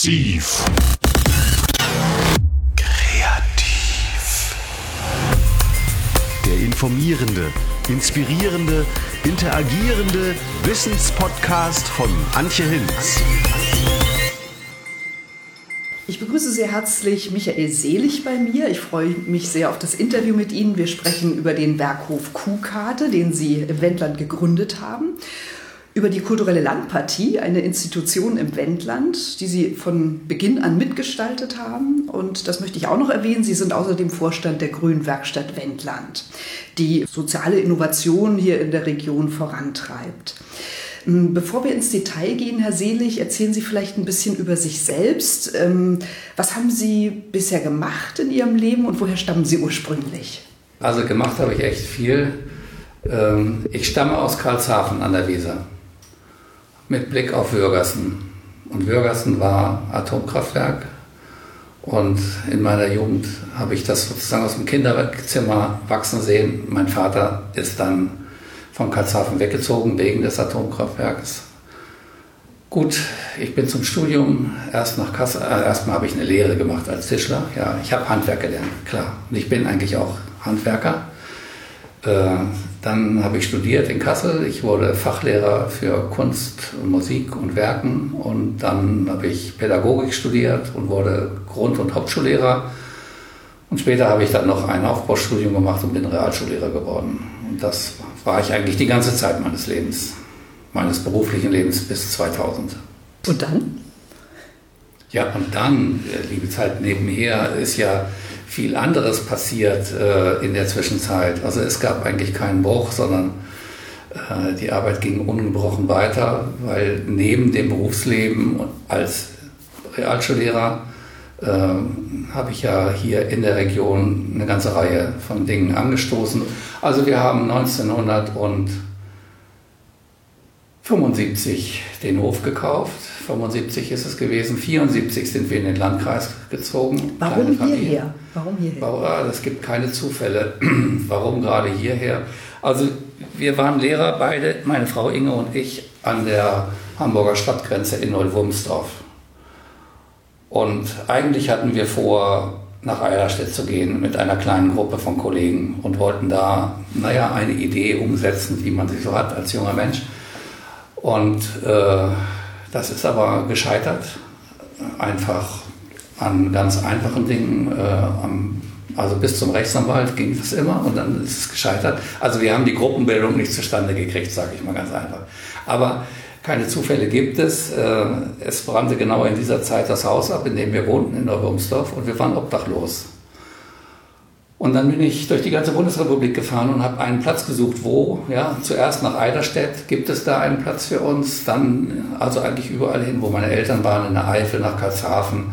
Massiv. Kreativ. Der informierende, inspirierende, interagierende Wissenspodcast von Antje Hinz. Ich begrüße sehr herzlich Michael Selig bei mir. Ich freue mich sehr auf das Interview mit Ihnen. Wir sprechen über den Werkhof Kuhkarte, den Sie im Wendland gegründet haben über die kulturelle Landpartie, eine Institution im Wendland, die Sie von Beginn an mitgestaltet haben. Und das möchte ich auch noch erwähnen. Sie sind außerdem Vorstand der Grünen Werkstatt Wendland, die soziale Innovation hier in der Region vorantreibt. Hm, bevor wir ins Detail gehen, Herr Selig, erzählen Sie vielleicht ein bisschen über sich selbst. Ähm, was haben Sie bisher gemacht in Ihrem Leben und woher stammen Sie ursprünglich? Also gemacht habe ich echt viel. Ähm, ich stamme aus Karlshafen an der Weser mit Blick auf Würgersen. Und Würgersen war Atomkraftwerk. Und in meiner Jugend habe ich das sozusagen aus dem Kinderzimmer wachsen sehen. Mein Vater ist dann von Karlshafen weggezogen wegen des Atomkraftwerks. Gut, ich bin zum Studium erst nach Kassel. Äh, erstmal habe ich eine Lehre gemacht als Tischler. Ja, ich habe Handwerk gelernt, klar. Und ich bin eigentlich auch Handwerker. Äh, dann habe ich studiert in Kassel. Ich wurde Fachlehrer für Kunst, Musik und Werken. Und dann habe ich Pädagogik studiert und wurde Grund- und Hauptschullehrer. Und später habe ich dann noch ein Aufbaustudium gemacht und bin Realschullehrer geworden. Und das war ich eigentlich die ganze Zeit meines Lebens, meines beruflichen Lebens bis 2000. Und dann? Ja, und dann, äh, liebe Zeit nebenher, ist ja viel anderes passiert äh, in der Zwischenzeit. Also es gab eigentlich keinen Bruch, sondern äh, die Arbeit ging ungebrochen weiter, weil neben dem Berufsleben als Realschullehrer äh, habe ich ja hier in der Region eine ganze Reihe von Dingen angestoßen. Also wir haben 1975 den Hof gekauft 75 ist es gewesen, 74 sind wir in den Landkreis gezogen. Warum hierher? Warum hierher? Das gibt keine Zufälle. Warum gerade hierher? Also wir waren Lehrer beide, meine Frau Inge und ich, an der Hamburger Stadtgrenze in Neuwurmsdorf. Und eigentlich hatten wir vor, nach Eilerstedt zu gehen mit einer kleinen Gruppe von Kollegen und wollten da, naja, eine Idee umsetzen, die man sich so hat als junger Mensch. Und äh, das ist aber gescheitert, einfach an ganz einfachen Dingen. Äh, also bis zum Rechtsanwalt ging das immer und dann ist es gescheitert. Also wir haben die Gruppenbildung nicht zustande gekriegt, sage ich mal ganz einfach. Aber keine Zufälle gibt es. Äh, es brannte genau in dieser Zeit das Haus ab, in dem wir wohnten, in Neuwurmsdorf, und wir waren obdachlos. Und dann bin ich durch die ganze Bundesrepublik gefahren und habe einen Platz gesucht, wo, ja, zuerst nach Eiderstedt gibt es da einen Platz für uns, dann also eigentlich überall hin, wo meine Eltern waren, in der Eifel, nach Karlshafen.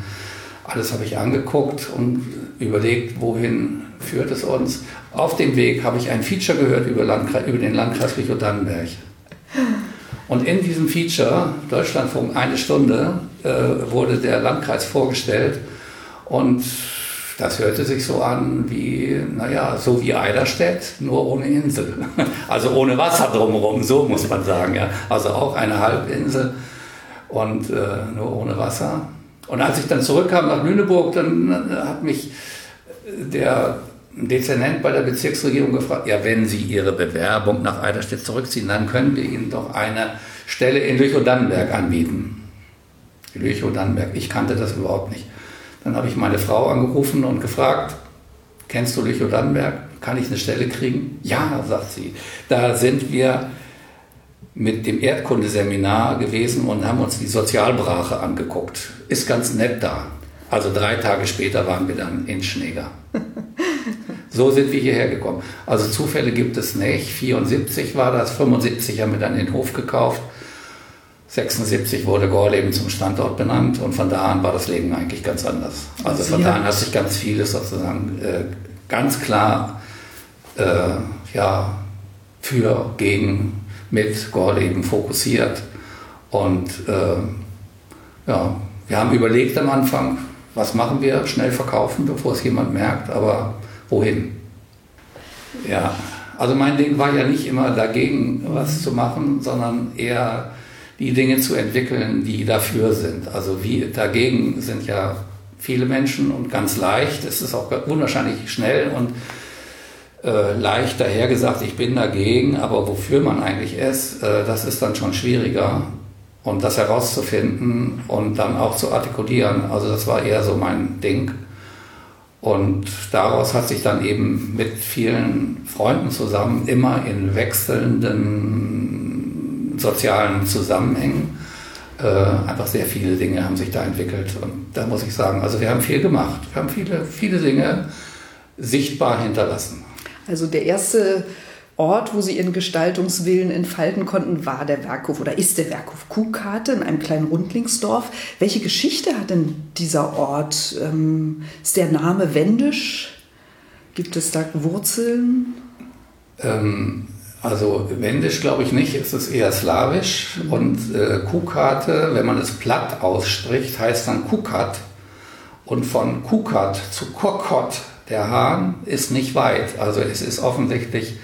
Alles habe ich angeguckt und überlegt, wohin führt es uns. Auf dem Weg habe ich ein Feature gehört über, Landkreis, über den Landkreis Lüchow-Dannenberg. Und in diesem Feature, Deutschlandfunk eine Stunde, äh, wurde der Landkreis vorgestellt und das hörte sich so an wie, naja, so wie Eiderstedt, nur ohne Insel. Also ohne Wasser drumherum, so muss man sagen. Ja. Also auch eine Halbinsel und äh, nur ohne Wasser. Und als ich dann zurückkam nach Lüneburg, dann äh, hat mich der Dezernent bei der Bezirksregierung gefragt, ja, wenn Sie Ihre Bewerbung nach Eiderstedt zurückziehen, dann können wir Ihnen doch eine Stelle in Lüchow-Dannenberg anbieten. Lüchow-Dannenberg, ich kannte das überhaupt nicht. Dann habe ich meine Frau angerufen und gefragt, kennst du Lüchow-Dannenberg? Kann ich eine Stelle kriegen? Ja, sagt sie. Da sind wir mit dem Erdkundeseminar gewesen und haben uns die Sozialbrache angeguckt. Ist ganz nett da. Also drei Tage später waren wir dann in Schneeger. So sind wir hierher gekommen. Also Zufälle gibt es nicht. 74 war das, 75 haben wir dann den Hof gekauft. 76 wurde Gorleben zum Standort benannt und von da an war das Leben eigentlich ganz anders. Also von da an hat sich ganz vieles sozusagen äh, ganz klar äh, ja, für, gegen, mit Gorleben fokussiert. Und äh, ja, wir haben überlegt am Anfang, was machen wir? Schnell verkaufen, bevor es jemand merkt, aber wohin? Ja, also mein Ding war ja nicht immer dagegen, was zu machen, sondern eher die Dinge zu entwickeln, die dafür sind. Also wie dagegen sind ja viele Menschen und ganz leicht. Es ist auch unwahrscheinlich schnell und äh, leicht dahergesagt, ich bin dagegen, aber wofür man eigentlich ist, äh, das ist dann schon schwieriger. Und das herauszufinden und dann auch zu artikulieren, also das war eher so mein Ding. Und daraus hat sich dann eben mit vielen Freunden zusammen immer in wechselnden sozialen Zusammenhängen äh, einfach sehr viele Dinge haben sich da entwickelt. Und da muss ich sagen, also wir haben viel gemacht. Wir haben viele, viele Dinge sichtbar hinterlassen. Also der erste Ort, wo Sie Ihren Gestaltungswillen entfalten konnten, war der Werkhof oder ist der Werkhof Kuhkarte in einem kleinen Rundlingsdorf. Welche Geschichte hat denn dieser Ort? Ähm, ist der Name wendisch? Gibt es da Wurzeln? Ähm, also wendisch glaube ich nicht, es ist eher slawisch. Und äh, Kuhkarte, wenn man es platt ausspricht, heißt dann Kukat. Und von Kukat zu Kokot, der Hahn, ist nicht weit. Also es ist offensichtlich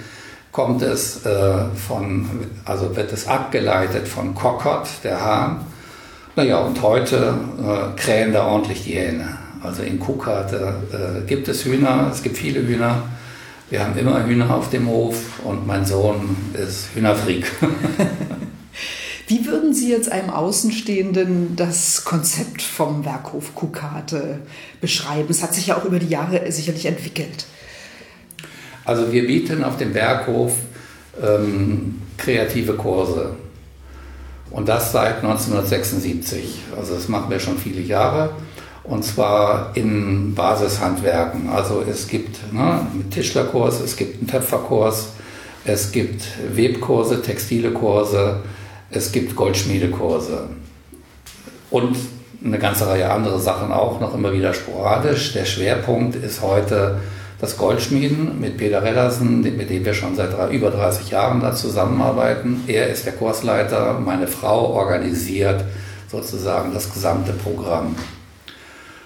kommt es äh, von, also wird es abgeleitet von Kokot, der Hahn. Naja, und heute äh, krähen da ordentlich die Hähne. Also in Kukat äh, gibt es Hühner, es gibt viele Hühner. Wir haben immer Hühner auf dem Hof und mein Sohn ist Hühnerfreak. Wie würden Sie jetzt einem Außenstehenden das Konzept vom Werkhof Kukate beschreiben? Es hat sich ja auch über die Jahre sicherlich entwickelt. Also wir bieten auf dem Berghof ähm, kreative Kurse. Und das seit 1976. Also das machen wir schon viele Jahre. Und zwar in Basishandwerken. Also es gibt ne, einen Tischlerkurs, es gibt einen Töpferkurs, es gibt Webkurse, textile Kurse, es gibt Goldschmiedekurse. Und eine ganze Reihe andere Sachen auch noch immer wieder sporadisch. Der Schwerpunkt ist heute das Goldschmieden mit Peter Reddersen, mit dem wir schon seit über 30 Jahren da zusammenarbeiten. Er ist der Kursleiter, meine Frau organisiert sozusagen das gesamte Programm.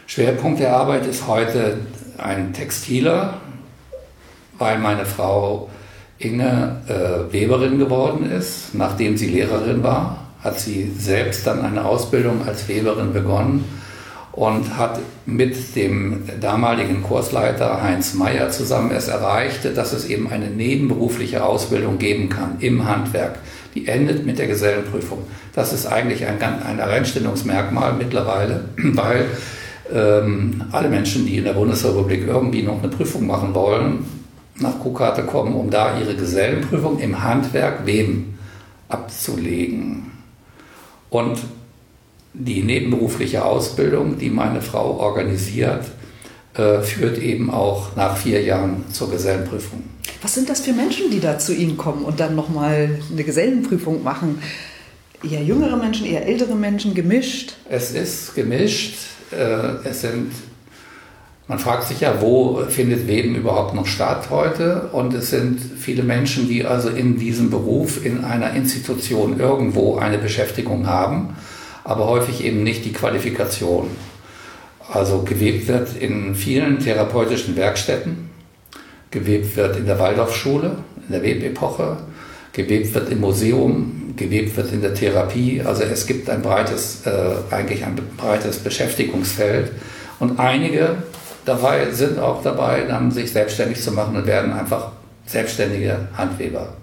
Schwerpunkt der Arbeit ist heute ein Textiler, weil meine Frau Inge äh, Weberin geworden ist. Nachdem sie Lehrerin war, hat sie selbst dann eine Ausbildung als Weberin begonnen und hat mit dem damaligen Kursleiter Heinz Meyer zusammen es erreicht, dass es eben eine nebenberufliche Ausbildung geben kann im Handwerk. Die endet mit der Gesellenprüfung. Das ist eigentlich ein, ein Alleinstellungsmerkmal mittlerweile, weil ähm, alle Menschen, die in der Bundesrepublik irgendwie noch eine Prüfung machen wollen, nach Kuhkarte kommen, um da ihre Gesellenprüfung im Handwerk Weben abzulegen. Und die nebenberufliche Ausbildung, die meine Frau organisiert, äh, führt eben auch nach vier Jahren zur Gesellenprüfung. Was sind das für Menschen, die da zu Ihnen kommen und dann nochmal eine Gesellenprüfung machen? Eher jüngere Menschen, eher ältere Menschen, gemischt? Es ist gemischt. Äh, es sind, man fragt sich ja, wo findet Weben überhaupt noch statt heute? Und es sind viele Menschen, die also in diesem Beruf in einer Institution irgendwo eine Beschäftigung haben aber häufig eben nicht die Qualifikation. Also gewebt wird in vielen therapeutischen Werkstätten, gewebt wird in der Waldorfschule, in der Webepoche, gewebt wird im Museum, gewebt wird in der Therapie. Also es gibt ein breites, äh, eigentlich ein breites Beschäftigungsfeld. Und einige dabei sind auch dabei, dann sich selbstständig zu machen und werden einfach selbstständige Handweber.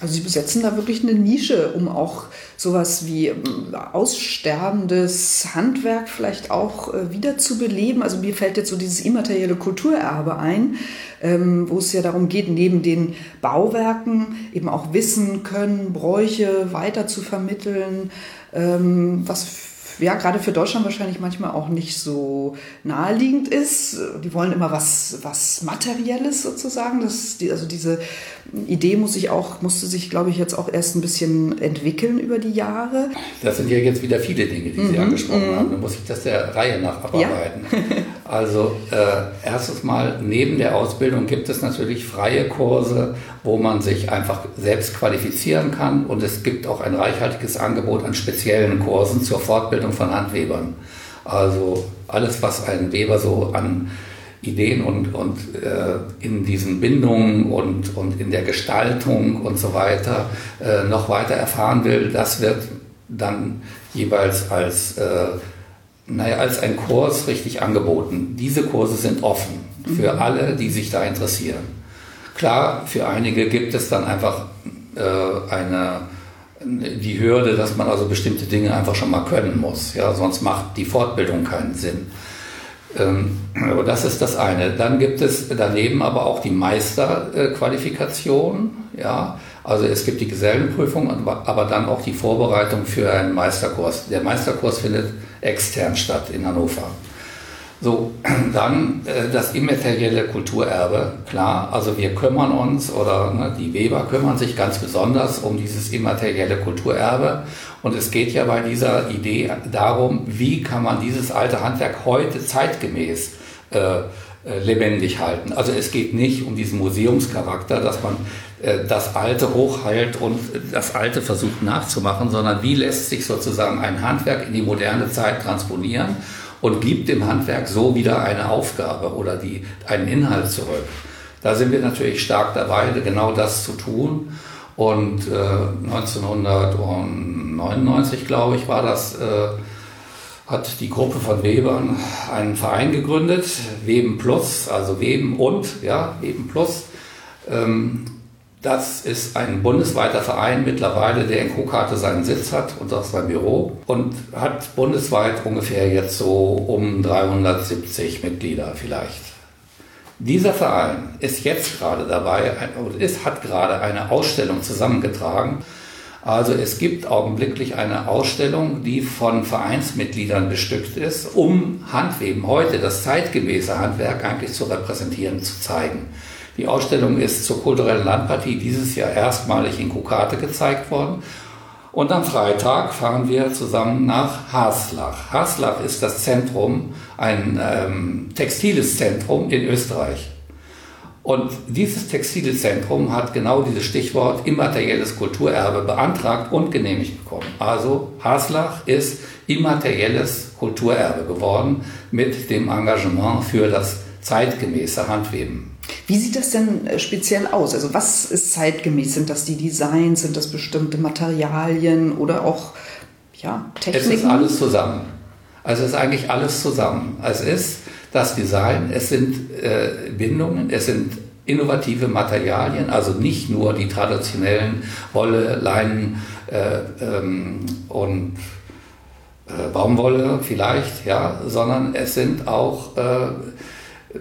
Also Sie besetzen da wirklich eine Nische, um auch sowas wie ähm, aussterbendes Handwerk vielleicht auch äh, wieder zu beleben. Also mir fällt jetzt so dieses immaterielle Kulturerbe ein, ähm, wo es ja darum geht, neben den Bauwerken eben auch Wissen, Können, Bräuche weiter zu vermitteln, ähm, was ja gerade für Deutschland wahrscheinlich manchmal auch nicht so naheliegend ist. Die wollen immer was, was Materielles sozusagen. Das, die, also diese Idee muss sich auch, musste sich, glaube ich, jetzt auch erst ein bisschen entwickeln über die Jahre. Das sind ja jetzt wieder viele Dinge, die mhm. Sie angesprochen mhm. haben. Dann muss ich das der Reihe nach abarbeiten. Ja. also äh, erstes Mal, neben der Ausbildung gibt es natürlich freie Kurse, wo man sich einfach selbst qualifizieren kann. Und es gibt auch ein reichhaltiges Angebot an speziellen Kursen zur Fortbildung von Handwebern. Also alles, was ein Weber so an Ideen und, und äh, in diesen Bindungen und, und in der Gestaltung und so weiter äh, noch weiter erfahren will, das wird dann jeweils als, äh, naja, als ein Kurs richtig angeboten. Diese Kurse sind offen für mhm. alle, die sich da interessieren. Klar, für einige gibt es dann einfach äh, eine, die Hürde, dass man also bestimmte Dinge einfach schon mal können muss. Ja, sonst macht die Fortbildung keinen Sinn. Ähm, das ist das eine. Dann gibt es daneben aber auch die Meisterqualifikation. Ja, also es gibt die Gesellenprüfung, aber dann auch die Vorbereitung für einen Meisterkurs. Der Meisterkurs findet extern statt in Hannover. So, dann äh, das immaterielle Kulturerbe, klar, also wir kümmern uns oder ne, die Weber kümmern sich ganz besonders um dieses immaterielle Kulturerbe und es geht ja bei dieser Idee darum, wie kann man dieses alte Handwerk heute zeitgemäß äh, lebendig halten. Also es geht nicht um diesen Museumscharakter, dass man äh, das Alte hochhält und das Alte versucht nachzumachen, sondern wie lässt sich sozusagen ein Handwerk in die moderne Zeit transponieren und gibt dem Handwerk so wieder eine Aufgabe oder die, einen Inhalt zurück. Da sind wir natürlich stark dabei, genau das zu tun. Und äh, 1999, glaube ich, war das, äh, hat die Gruppe von Webern einen Verein gegründet, Weben Plus, also Weben und, ja, Weben Plus. Ähm, das ist ein bundesweiter Verein mittlerweile, der in Kuhkarte seinen Sitz hat und auch sein Büro und hat bundesweit ungefähr jetzt so um 370 Mitglieder vielleicht. Dieser Verein ist jetzt gerade dabei, ist, hat gerade eine Ausstellung zusammengetragen. Also es gibt augenblicklich eine Ausstellung, die von Vereinsmitgliedern bestückt ist, um Handweben heute, das zeitgemäße Handwerk eigentlich zu repräsentieren, zu zeigen. Die Ausstellung ist zur kulturellen Landpartie dieses Jahr erstmalig in Kukate gezeigt worden. Und am Freitag fahren wir zusammen nach Haslach. Haslach ist das Zentrum, ein ähm, textiles Zentrum in Österreich. Und dieses textile Zentrum hat genau dieses Stichwort immaterielles Kulturerbe beantragt und genehmigt bekommen. Also Haslach ist immaterielles Kulturerbe geworden mit dem Engagement für das zeitgemäße Handweben. Wie sieht das denn äh, speziell aus? Also was ist zeitgemäß? Sind das die Designs? Sind das bestimmte Materialien oder auch ja, Techniken? Es ist alles zusammen. Also es ist eigentlich alles zusammen. Es ist das Design, es sind äh, Bindungen, es sind innovative Materialien, also nicht nur die traditionellen Wolle, Leinen äh, ähm, und äh, Baumwolle vielleicht, ja, sondern es sind auch äh,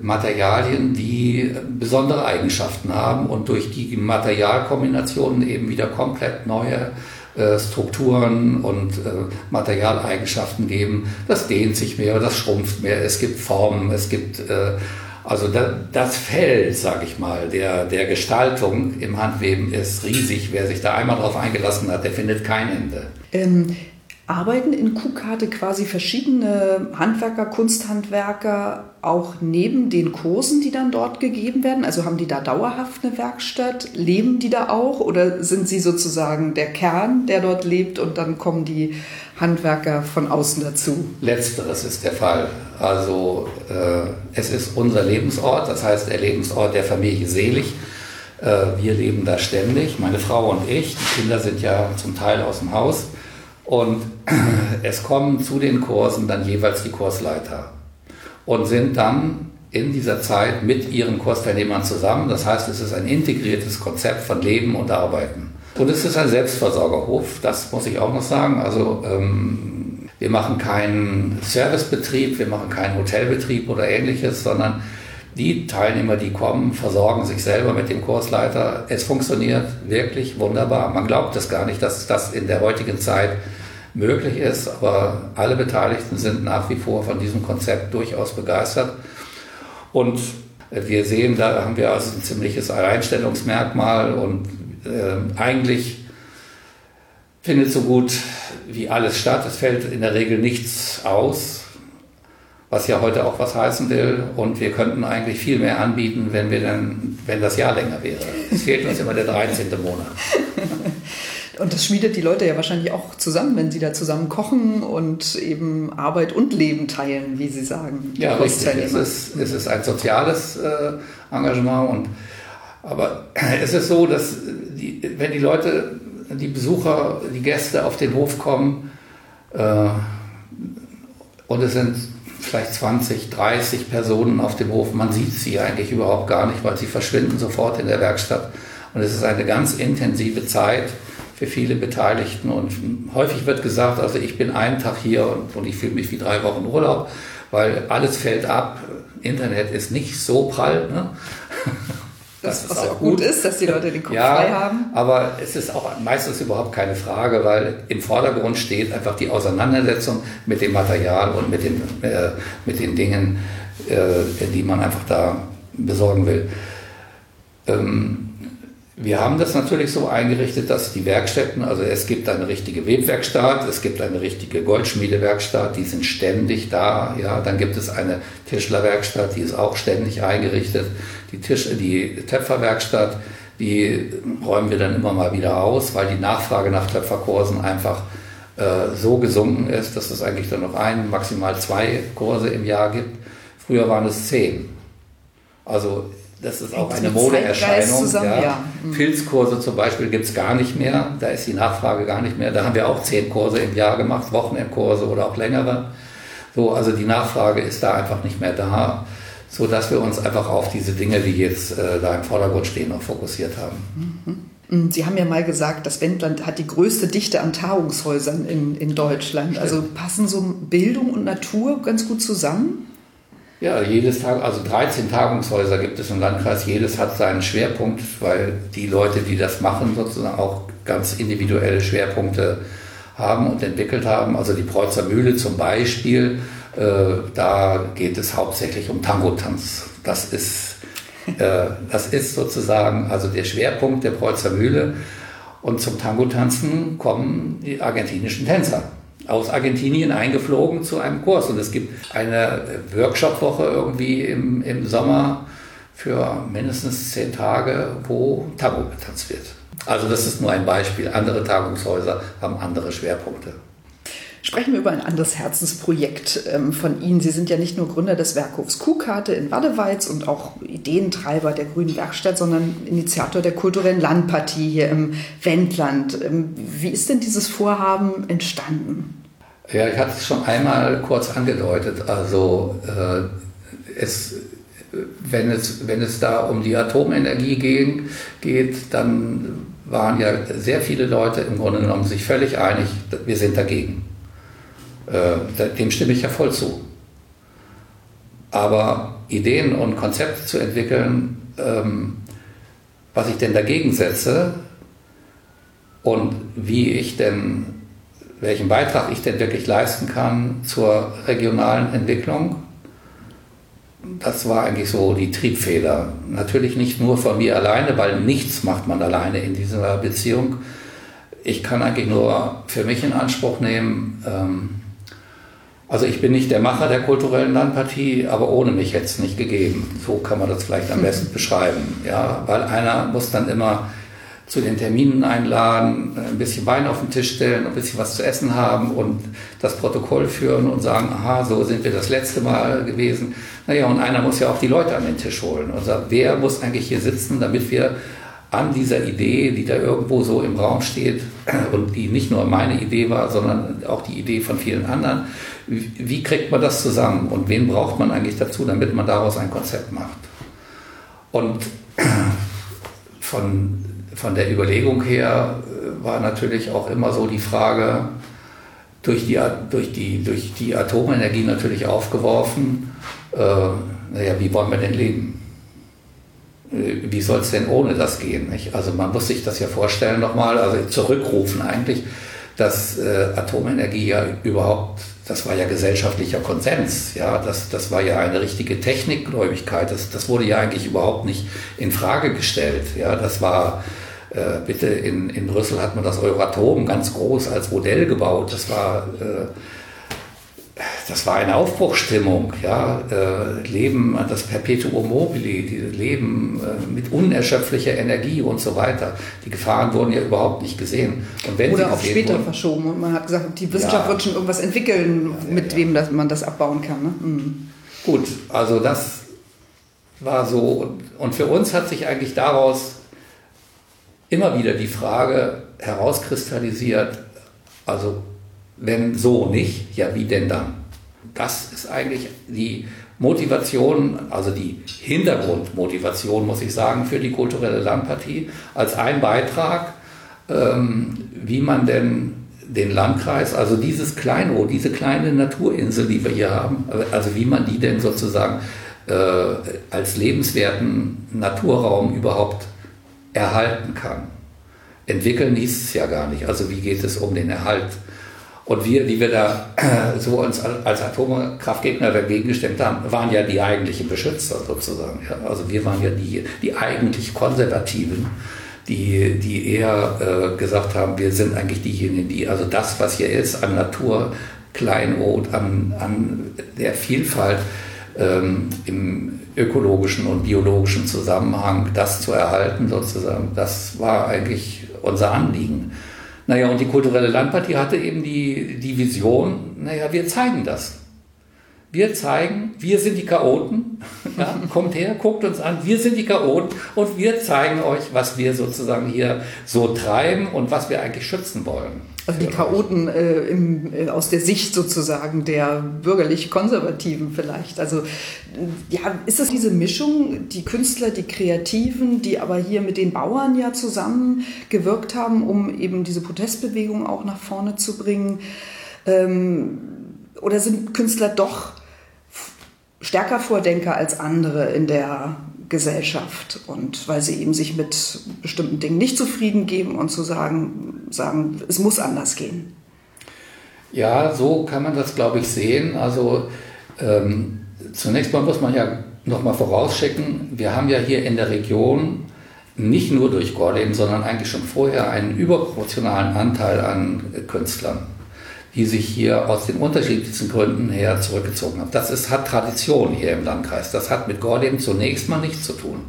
Materialien, die besondere Eigenschaften haben und durch die Materialkombinationen eben wieder komplett neue äh, Strukturen und äh, Materialeigenschaften geben. Das dehnt sich mehr, das schrumpft mehr, es gibt Formen, es gibt äh, also das Feld, sage ich mal, der, der Gestaltung im Handweben ist riesig. Wer sich da einmal drauf eingelassen hat, der findet kein Ende. Ähm, arbeiten in Kuhkarte quasi verschiedene Handwerker, Kunsthandwerker auch neben den Kursen, die dann dort gegeben werden? Also haben die da dauerhaft eine Werkstatt? Leben die da auch? Oder sind sie sozusagen der Kern, der dort lebt und dann kommen die Handwerker von außen dazu? Letzteres ist der Fall. Also äh, es ist unser Lebensort, das heißt der Lebensort der Familie Selig. Äh, wir leben da ständig, meine Frau und ich. Die Kinder sind ja zum Teil aus dem Haus. Und es kommen zu den Kursen dann jeweils die Kursleiter und sind dann in dieser Zeit mit ihren Kursteilnehmern zusammen. Das heißt, es ist ein integriertes Konzept von Leben und Arbeiten. Und es ist ein Selbstversorgerhof, das muss ich auch noch sagen. Also ähm, wir machen keinen Servicebetrieb, wir machen keinen Hotelbetrieb oder ähnliches, sondern die Teilnehmer, die kommen, versorgen sich selber mit dem Kursleiter. Es funktioniert wirklich wunderbar. Man glaubt es gar nicht, dass das in der heutigen Zeit möglich ist, aber alle Beteiligten sind nach wie vor von diesem Konzept durchaus begeistert. Und wir sehen, da haben wir also ein ziemliches Alleinstellungsmerkmal und äh, eigentlich findet so gut wie alles statt. Es fällt in der Regel nichts aus, was ja heute auch was heißen will. Und wir könnten eigentlich viel mehr anbieten, wenn wir dann, wenn das Jahr länger wäre. Es fehlt uns immer der 13. Monat. Und das schmiedet die Leute ja wahrscheinlich auch zusammen, wenn sie da zusammen kochen und eben Arbeit und Leben teilen, wie sie sagen. Ja, richtig. Es ist, es ist ein soziales äh, Engagement. Und, aber es ist so, dass die, wenn die Leute die Besucher, die Gäste auf den Hof kommen äh, und es sind vielleicht 20, 30 Personen auf dem Hof. Man sieht sie eigentlich überhaupt gar nicht, weil sie verschwinden sofort in der Werkstatt. Und es ist eine ganz intensive Zeit für viele Beteiligten. Und häufig wird gesagt, also ich bin einen Tag hier und, und ich fühle mich wie drei Wochen Urlaub, weil alles fällt ab. Internet ist nicht so prall. Ne? Das, das was auch gut ist, dass die Leute den Kopf ja, frei haben. Aber es ist auch meistens überhaupt keine Frage, weil im Vordergrund steht einfach die Auseinandersetzung mit dem Material und mit den, äh, mit den Dingen, äh, die man einfach da besorgen will. Ähm, wir haben das natürlich so eingerichtet, dass die Werkstätten, also es gibt eine richtige Webwerkstatt, es gibt eine richtige Goldschmiedewerkstatt, die sind ständig da. Ja, dann gibt es eine Tischlerwerkstatt, die ist auch ständig eingerichtet. Die, Tisch, die Töpferwerkstatt, die räumen wir dann immer mal wieder aus, weil die Nachfrage nach Töpferkursen einfach äh, so gesunken ist, dass es eigentlich dann noch ein, maximal zwei Kurse im Jahr gibt. Früher waren es zehn. Also das ist auch eine Modeerscheinung. Ja. Ja. Mhm. Pilzkurse zum Beispiel gibt es gar nicht mehr. Da ist die Nachfrage gar nicht mehr. Da haben wir auch zehn Kurse im Jahr gemacht, Wochenendkurse oder auch längere. So, also die Nachfrage ist da einfach nicht mehr da, so dass wir uns einfach auf diese Dinge, die jetzt äh, da im Vordergrund stehen, noch fokussiert haben. Mhm. Sie haben ja mal gesagt, das Wendland hat die größte Dichte an Tagungshäusern in, in Deutschland. Also passen so Bildung und Natur ganz gut zusammen? Ja, jedes Tag, also 13 Tagungshäuser gibt es im Landkreis, jedes hat seinen Schwerpunkt, weil die Leute, die das machen, sozusagen auch ganz individuelle Schwerpunkte haben und entwickelt haben. Also die Preutzer Mühle zum Beispiel, äh, da geht es hauptsächlich um Tango-Tanz. Das ist, äh, das ist sozusagen also der Schwerpunkt der Preutzer Mühle. Und zum Tango-Tanzen kommen die argentinischen Tänzer aus Argentinien eingeflogen zu einem Kurs. Und es gibt eine Workshop-Woche irgendwie im, im Sommer für mindestens zehn Tage, wo Tango getanzt wird. Also das ist nur ein Beispiel. Andere Tagungshäuser haben andere Schwerpunkte. Sprechen wir über ein anderes Herzensprojekt ähm, von Ihnen. Sie sind ja nicht nur Gründer des Werkhofs Kuhkarte in Wadeweiz und auch Ideentreiber der Grünen Werkstatt, sondern Initiator der kulturellen Landpartie hier im Wendland. Ähm, wie ist denn dieses Vorhaben entstanden? Ja, ich hatte es schon einmal kurz angedeutet. Also äh, es, wenn, es, wenn es da um die Atomenergie gehen, geht, dann waren ja sehr viele Leute im Grunde genommen sich völlig einig, wir sind dagegen. Äh, dem stimme ich ja voll zu. Aber Ideen und Konzepte zu entwickeln, ähm, was ich denn dagegen setze und wie ich denn welchen Beitrag ich denn wirklich leisten kann zur regionalen Entwicklung. Das war eigentlich so die Triebfeder. Natürlich nicht nur von mir alleine, weil nichts macht man alleine in dieser Beziehung. Ich kann eigentlich nur für mich in Anspruch nehmen, ähm, also ich bin nicht der Macher der kulturellen Landpartie, aber ohne mich hätte es nicht gegeben. So kann man das vielleicht am besten beschreiben. Ja, weil einer muss dann immer zu den Terminen einladen, ein bisschen Wein auf den Tisch stellen, ein bisschen was zu essen haben und das Protokoll führen und sagen, aha, so sind wir das letzte Mal gewesen. Naja, und einer muss ja auch die Leute an den Tisch holen und sagt, wer muss eigentlich hier sitzen, damit wir an dieser Idee, die da irgendwo so im Raum steht und die nicht nur meine Idee war, sondern auch die Idee von vielen anderen, wie kriegt man das zusammen und wen braucht man eigentlich dazu, damit man daraus ein Konzept macht? Und von von der Überlegung her äh, war natürlich auch immer so die Frage, durch die, durch die, durch die Atomenergie natürlich aufgeworfen, äh, naja, wie wollen wir denn leben? Äh, wie soll es denn ohne das gehen? Nicht? Also man muss sich das ja vorstellen nochmal, also zurückrufen eigentlich, dass äh, Atomenergie ja überhaupt, das war ja gesellschaftlicher Konsens, ja, das, das war ja eine richtige Technikgläubigkeit, das, das wurde ja eigentlich überhaupt nicht in Frage gestellt, ja, das war äh, bitte, in, in Brüssel hat man das Euratom ganz groß als Modell gebaut. Das war, äh, das war eine Aufbruchstimmung. Ja? Äh, Leben, das Perpetuum mobile, Leben äh, mit unerschöpflicher Energie und so weiter. Die Gefahren wurden ja überhaupt nicht gesehen. Oder auch später wurden, verschoben. Und man hat gesagt, die Wissenschaft ja, wird schon irgendwas entwickeln, ja, mit wem das, man das abbauen kann. Ne? Mhm. Gut, also das war so. Und für uns hat sich eigentlich daraus immer wieder die Frage herauskristallisiert, also wenn so nicht, ja wie denn dann? Das ist eigentlich die Motivation, also die Hintergrundmotivation, muss ich sagen, für die kulturelle Landpartie als ein Beitrag, ähm, wie man denn den Landkreis, also dieses Kleinod, diese kleine Naturinsel, die wir hier haben, also wie man die denn sozusagen äh, als lebenswerten Naturraum überhaupt erhalten kann. Entwickeln hieß es ja gar nicht. Also wie geht es um den Erhalt? Und wir, die wir da so uns als Atomkraftgegner dagegen gestemmt haben, waren ja die eigentlichen Beschützer sozusagen. Also wir waren ja die, die eigentlich Konservativen, die, die eher äh, gesagt haben, wir sind eigentlich diejenigen, die also das, was hier ist, an Natur, Kleinod, an, an der Vielfalt ähm, im ökologischen und biologischen Zusammenhang, das zu erhalten sozusagen, das war eigentlich unser Anliegen. Naja, und die kulturelle Landpartie hatte eben die, die Vision, naja, wir zeigen das. Wir zeigen, wir sind die Chaoten. Ja, kommt her, guckt uns an, wir sind die Chaoten und wir zeigen euch, was wir sozusagen hier so treiben und was wir eigentlich schützen wollen. Also die Chaoten äh, im, äh, aus der Sicht sozusagen der bürgerlich-konservativen vielleicht. Also ja, ist das diese Mischung, die Künstler, die Kreativen, die aber hier mit den Bauern ja zusammen gewirkt haben, um eben diese Protestbewegung auch nach vorne zu bringen? Ähm, oder sind Künstler doch stärker Vordenker als andere in der Gesellschaft und weil sie eben sich mit bestimmten Dingen nicht zufrieden geben und zu sagen, sagen, es muss anders gehen. Ja, so kann man das, glaube ich, sehen. Also ähm, zunächst mal muss man ja nochmal vorausschicken, wir haben ja hier in der Region nicht nur durch Gordon, sondern eigentlich schon vorher einen überproportionalen Anteil an Künstlern die sich hier aus den unterschiedlichsten Gründen her zurückgezogen haben. Das ist, hat Tradition hier im Landkreis. Das hat mit Gorleben zunächst mal nichts zu tun.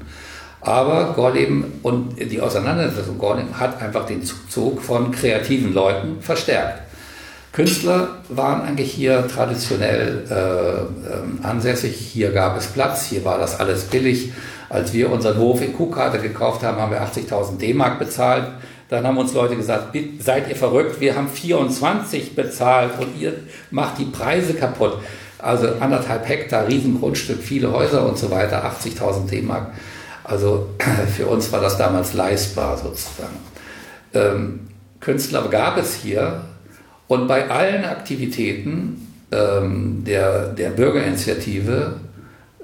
Aber Gorleben und die Auseinandersetzung Gorleben hat einfach den Zug von kreativen Leuten verstärkt. Künstler waren eigentlich hier traditionell äh, äh, ansässig. Hier gab es Platz, hier war das alles billig. Als wir unseren Hof in Kuhkarte gekauft haben, haben wir 80.000 D-Mark bezahlt. Dann haben uns Leute gesagt, seid ihr verrückt, wir haben 24 bezahlt und ihr macht die Preise kaputt. Also anderthalb Hektar, Riesengrundstück, viele Häuser und so weiter, 80.000 D-Mark. Also für uns war das damals leistbar sozusagen. Ähm, Künstler gab es hier und bei allen Aktivitäten ähm, der, der Bürgerinitiative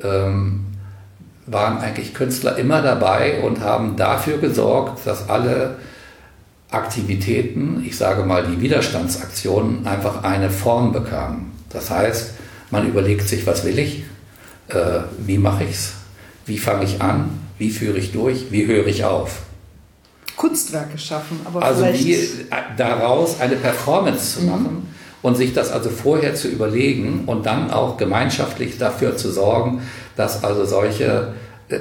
ähm, waren eigentlich Künstler immer dabei und haben dafür gesorgt, dass alle Aktivitäten, ich sage mal die Widerstandsaktionen, einfach eine Form bekamen. Das heißt, man überlegt sich, was will ich, äh, wie mache ich es, wie fange ich an, wie führe ich durch, wie höre ich auf. Kunstwerke schaffen, aber also wie, äh, daraus eine Performance zu mhm. machen und sich das also vorher zu überlegen und dann auch gemeinschaftlich dafür zu sorgen, dass also solche äh,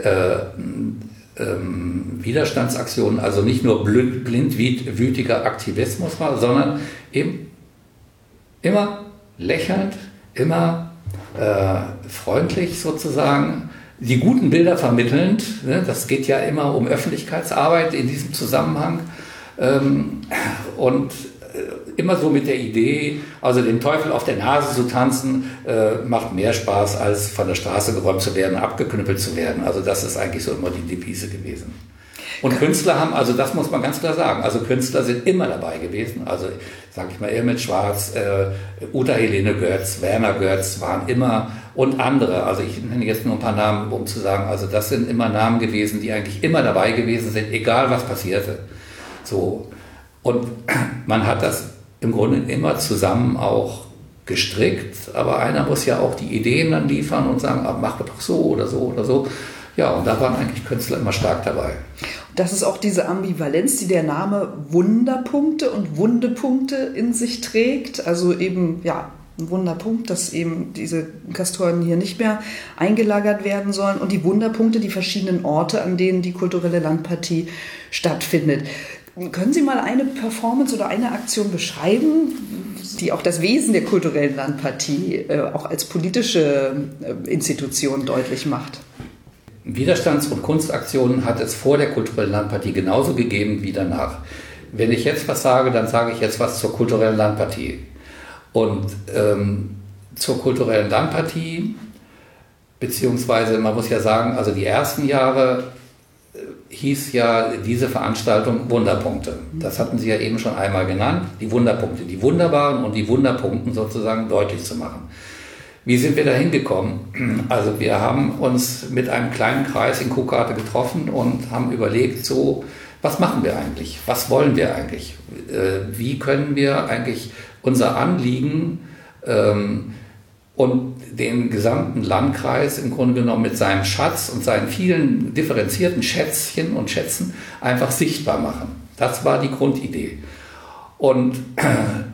ähm, Widerstandsaktionen, also nicht nur blind, blindwütiger Aktivismus war, sondern eben immer lächelnd, immer äh, freundlich sozusagen, die guten Bilder vermittelnd. Ne? Das geht ja immer um Öffentlichkeitsarbeit in diesem Zusammenhang. Ähm, und immer so mit der Idee, also den Teufel auf der Nase zu tanzen, äh, macht mehr Spaß, als von der Straße geräumt zu werden, abgeknüppelt zu werden. Also das ist eigentlich so immer die Devise gewesen. Und Künstler haben, also das muss man ganz klar sagen, also Künstler sind immer dabei gewesen. Also sage ich mal, Irmit Schwarz, äh, Uta Helene Götz, Werner Götz waren immer und andere. Also ich nenne jetzt nur ein paar Namen, um zu sagen, also das sind immer Namen gewesen, die eigentlich immer dabei gewesen sind, egal was passierte. So. Und man hat das im Grunde immer zusammen auch gestrickt, aber einer muss ja auch die Ideen dann liefern und sagen, ah, mach doch so oder so oder so. Ja, und da waren eigentlich Künstler immer stark dabei. Das ist auch diese Ambivalenz, die der Name Wunderpunkte und Wundepunkte in sich trägt. Also eben, ja, ein Wunderpunkt, dass eben diese Kastoren hier nicht mehr eingelagert werden sollen und die Wunderpunkte, die verschiedenen Orte, an denen die kulturelle Landpartie stattfindet. Können Sie mal eine Performance oder eine Aktion beschreiben, die auch das Wesen der kulturellen Landpartie äh, auch als politische äh, Institution deutlich macht? Widerstands- und Kunstaktionen hat es vor der kulturellen Landpartie genauso gegeben wie danach. wenn ich jetzt was sage, dann sage ich jetzt was zur kulturellen Landpartie. Und ähm, zur kulturellen Landpartie, beziehungsweise man muss ja sagen, also die ersten Jahre hieß ja diese Veranstaltung Wunderpunkte. Das hatten Sie ja eben schon einmal genannt, die Wunderpunkte, die wunderbaren und die Wunderpunkten sozusagen deutlich zu machen. Wie sind wir da hingekommen? Also wir haben uns mit einem kleinen Kreis in Kuhkarte getroffen und haben überlegt, so, was machen wir eigentlich? Was wollen wir eigentlich? Äh, wie können wir eigentlich unser Anliegen ähm, und den gesamten Landkreis im Grunde genommen mit seinem Schatz und seinen vielen differenzierten Schätzchen und Schätzen einfach sichtbar machen. Das war die Grundidee. Und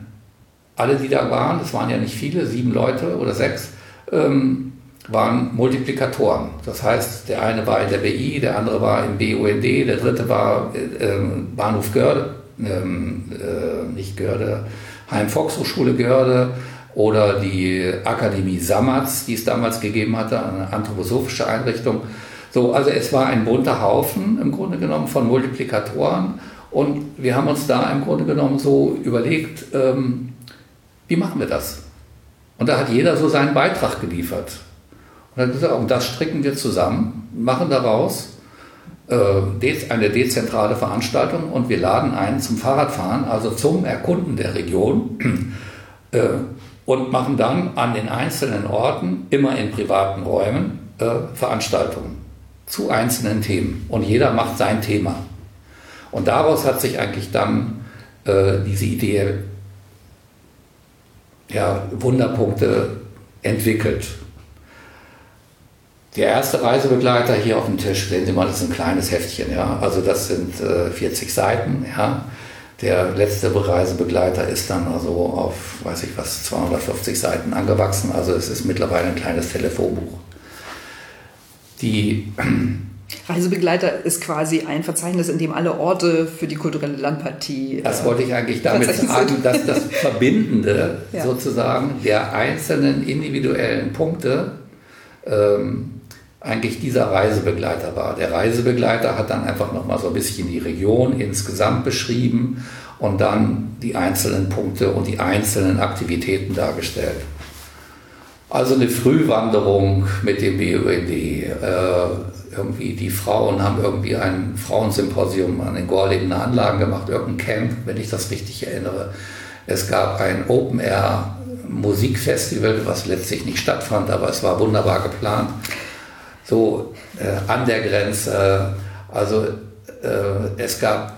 alle, die da waren, es waren ja nicht viele, sieben Leute oder sechs, ähm, waren Multiplikatoren. Das heißt, der eine war in der BI, der andere war im BUND, der dritte war äh, Bahnhof Görde, ähm, äh, nicht Görde, Heim-Volkshochschule Görde oder die Akademie Samatz, die es damals gegeben hatte, eine anthroposophische Einrichtung. So, also es war ein bunter Haufen im Grunde genommen von Multiplikatoren und wir haben uns da im Grunde genommen so überlegt, ähm, wie machen wir das? Und da hat jeder so seinen Beitrag geliefert. Und hat gesagt, und das stricken wir zusammen, machen daraus äh, eine dezentrale Veranstaltung und wir laden ein zum Fahrradfahren, also zum Erkunden der Region äh, und machen dann an den einzelnen Orten, immer in privaten Räumen, äh, Veranstaltungen zu einzelnen Themen. Und jeder macht sein Thema. Und daraus hat sich eigentlich dann diese Idee ja, Wunderpunkte entwickelt. Der erste Reisebegleiter hier auf dem Tisch, sehen Sie mal, das ist ein kleines Heftchen, ja. Also das sind äh, 40 Seiten, ja. Der letzte Reisebegleiter ist dann also auf, weiß ich was, 250 Seiten angewachsen. Also es ist mittlerweile ein kleines Telefonbuch. Die Reisebegleiter ist quasi ein Verzeichnis, in dem alle Orte für die kulturelle Landpartie. Das äh, wollte ich eigentlich damit sagen, dass das Verbindende ja. sozusagen der einzelnen individuellen Punkte ähm, eigentlich dieser Reisebegleiter war. Der Reisebegleiter hat dann einfach nochmal so ein bisschen die Region insgesamt beschrieben und dann die einzelnen Punkte und die einzelnen Aktivitäten dargestellt. Also eine Frühwanderung mit dem BUND. Äh, irgendwie die Frauen haben irgendwie ein Frauensymposium an den Gorleben Anlagen gemacht, irgendein Camp, wenn ich das richtig erinnere. Es gab ein Open Air Musikfestival, was letztlich nicht stattfand, aber es war wunderbar geplant so äh, an der Grenze. Also äh, es gab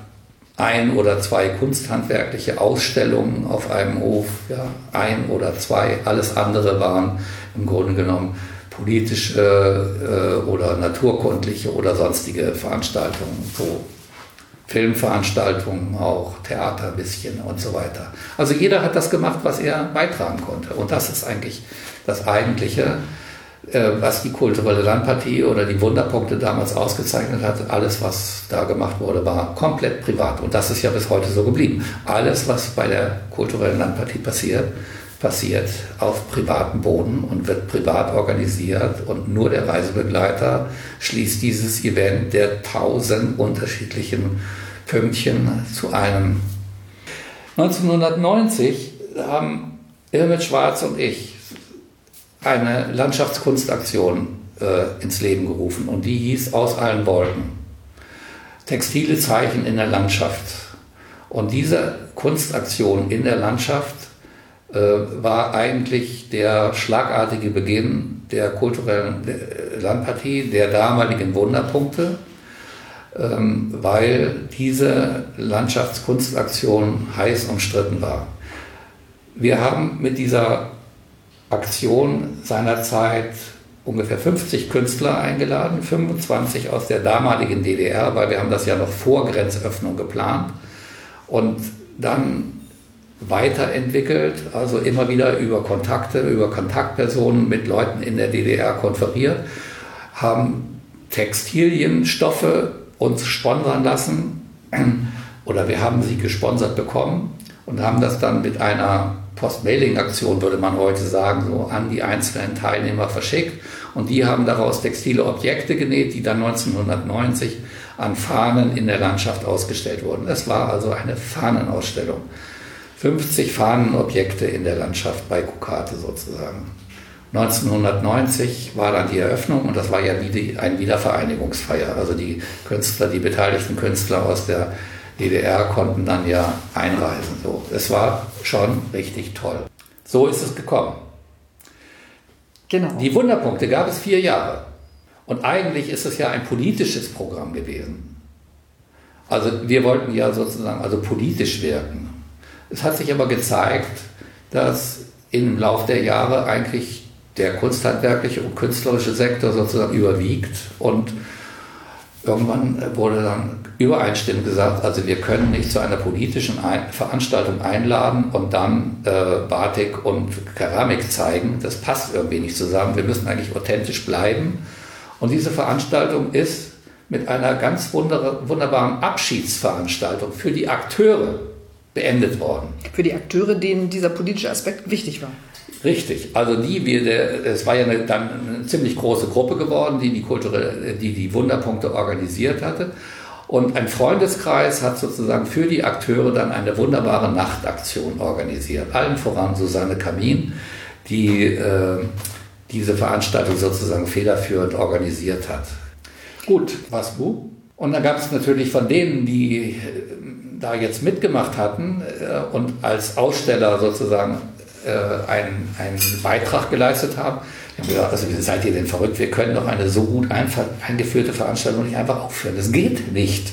ein oder zwei kunsthandwerkliche Ausstellungen auf einem Hof, ja, ein oder zwei. Alles andere waren im Grunde genommen politische äh, oder naturkundliche oder sonstige Veranstaltungen, so Filmveranstaltungen auch, Theater ein bisschen und so weiter. Also jeder hat das gemacht, was er beitragen konnte. Und das ist eigentlich das Eigentliche. Äh, was die kulturelle Landpartie oder die Wunderpunkte damals ausgezeichnet hat, alles, was da gemacht wurde, war komplett privat. Und das ist ja bis heute so geblieben. Alles, was bei der kulturellen Landpartie passiert, passiert auf privatem Boden und wird privat organisiert. Und nur der Reisebegleiter schließt dieses Event der tausend unterschiedlichen Pünktchen zu einem. 1990 haben Irmit Schwarz und ich eine Landschaftskunstaktion äh, ins Leben gerufen und die hieß Aus allen Wolken. Textile Zeichen in der Landschaft. Und diese Kunstaktion in der Landschaft äh, war eigentlich der schlagartige Beginn der kulturellen Landpartie, der damaligen Wunderpunkte, ähm, weil diese Landschaftskunstaktion heiß umstritten war. Wir haben mit dieser Aktion seinerzeit ungefähr 50 Künstler eingeladen, 25 aus der damaligen DDR, weil wir haben das ja noch vor Grenzöffnung geplant. Und dann weiterentwickelt, also immer wieder über Kontakte, über Kontaktpersonen mit Leuten in der DDR konferiert, haben Textilien, Stoffe uns sponsern lassen. Oder wir haben sie gesponsert bekommen und haben das dann mit einer Post-Mailing-Aktion, würde man heute sagen, so an die einzelnen Teilnehmer verschickt. Und die haben daraus textile Objekte genäht, die dann 1990 an Fahnen in der Landschaft ausgestellt wurden. Es war also eine Fahnenausstellung. 50 Fahnenobjekte in der Landschaft bei Kukate sozusagen. 1990 war dann die Eröffnung und das war ja ein Wiedervereinigungsfeier. Also die Künstler, die beteiligten Künstler aus der DDR konnten dann ja einreisen. So, es war schon richtig toll. So ist es gekommen. Genau. Die Wunderpunkte gab es vier Jahre. Und eigentlich ist es ja ein politisches Programm gewesen. Also wir wollten ja sozusagen also politisch wirken. Es hat sich aber gezeigt, dass im Lauf der Jahre eigentlich der kunsthandwerkliche und künstlerische Sektor sozusagen überwiegt und irgendwann wurde dann übereinstimmend gesagt, also wir können nicht zu einer politischen Ein Veranstaltung einladen und dann äh, Batik und Keramik zeigen. Das passt irgendwie nicht zusammen. Wir müssen eigentlich authentisch bleiben. Und diese Veranstaltung ist mit einer ganz wunderbaren Abschiedsveranstaltung für die Akteure beendet worden. Für die Akteure, denen dieser politische Aspekt wichtig war. Richtig, also die, wir, es war ja eine, dann eine ziemlich große Gruppe geworden, die die, kulturelle, die die Wunderpunkte organisiert hatte. Und ein Freundeskreis hat sozusagen für die Akteure dann eine wunderbare Nachtaktion organisiert. Allen voran Susanne Kamin, die äh, diese Veranstaltung sozusagen federführend organisiert hat. Gut, was du? Und dann gab es natürlich von denen, die äh, da jetzt mitgemacht hatten äh, und als Aussteller sozusagen äh, einen, einen Beitrag geleistet haben. Die haben gesagt, also seid ihr denn verrückt? Wir können doch eine so gut eingeführte Veranstaltung nicht einfach aufführen. Das geht nicht.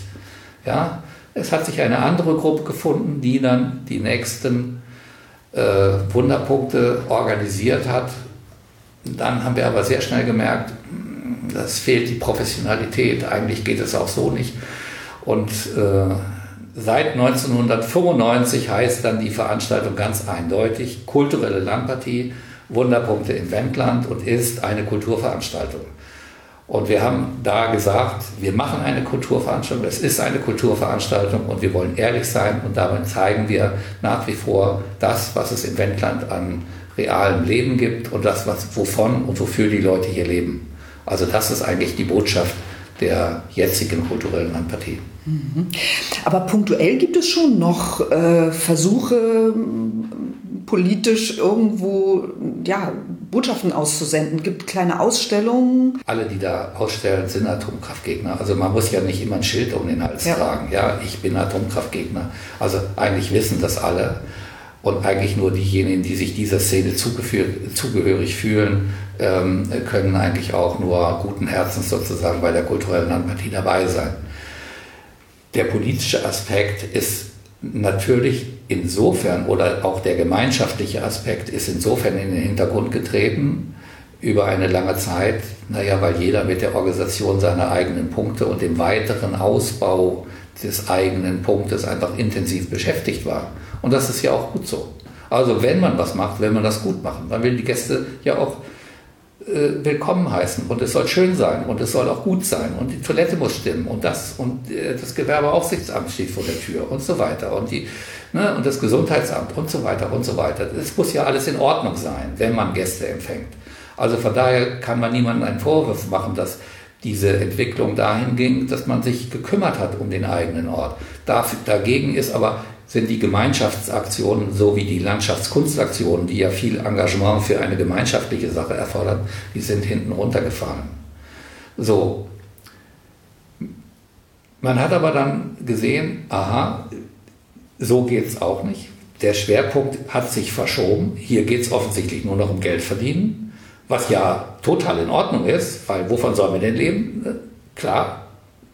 Ja, es hat sich eine andere Gruppe gefunden, die dann die nächsten äh, Wunderpunkte organisiert hat. Dann haben wir aber sehr schnell gemerkt, das fehlt die Professionalität. Eigentlich geht es auch so nicht. Und äh, Seit 1995 heißt dann die Veranstaltung ganz eindeutig kulturelle Landpartie, Wunderpunkte im Wendland und ist eine Kulturveranstaltung. Und wir haben da gesagt, wir machen eine Kulturveranstaltung, es ist eine Kulturveranstaltung und wir wollen ehrlich sein und damit zeigen wir nach wie vor das, was es im Wendland an realem Leben gibt und das, was, wovon und wofür die Leute hier leben. Also das ist eigentlich die Botschaft der jetzigen kulturellen Landpartie. Aber punktuell gibt es schon noch äh, Versuche, politisch irgendwo ja, Botschaften auszusenden. Es gibt kleine Ausstellungen. Alle, die da ausstellen, sind Atomkraftgegner. Also man muss ja nicht immer ein Schild um den Hals ja. tragen. Ja, ich bin Atomkraftgegner. Also eigentlich wissen das alle. Und eigentlich nur diejenigen, die sich dieser Szene zugehörig fühlen, ähm, können eigentlich auch nur guten Herzens sozusagen bei der kulturellen Landpartie dabei sein. Der politische Aspekt ist natürlich insofern oder auch der gemeinschaftliche Aspekt ist insofern in den Hintergrund getreten über eine lange Zeit, naja, weil jeder mit der Organisation seiner eigenen Punkte und dem weiteren Ausbau des eigenen Punktes einfach intensiv beschäftigt war. Und das ist ja auch gut so. Also wenn man was macht, will man das gut machen. Man will die Gäste ja auch äh, willkommen heißen und es soll schön sein und es soll auch gut sein und die Toilette muss stimmen und das und äh, das Gewerbeaufsichtsamt steht vor der Tür und so weiter und die ne, und das Gesundheitsamt und so weiter und so weiter. Es muss ja alles in Ordnung sein, wenn man Gäste empfängt. Also von daher kann man niemandem einen Vorwurf machen, dass diese Entwicklung dahin ging, dass man sich gekümmert hat um den eigenen Ort. Dagegen ist aber sind die Gemeinschaftsaktionen so wie die Landschaftskunstaktionen, die ja viel Engagement für eine gemeinschaftliche Sache erfordern, die sind hinten runtergefahren. So. Man hat aber dann gesehen, aha, so geht es auch nicht. Der Schwerpunkt hat sich verschoben. Hier geht es offensichtlich nur noch um Geld verdienen, was ja total in Ordnung ist, weil wovon sollen wir denn leben? Klar,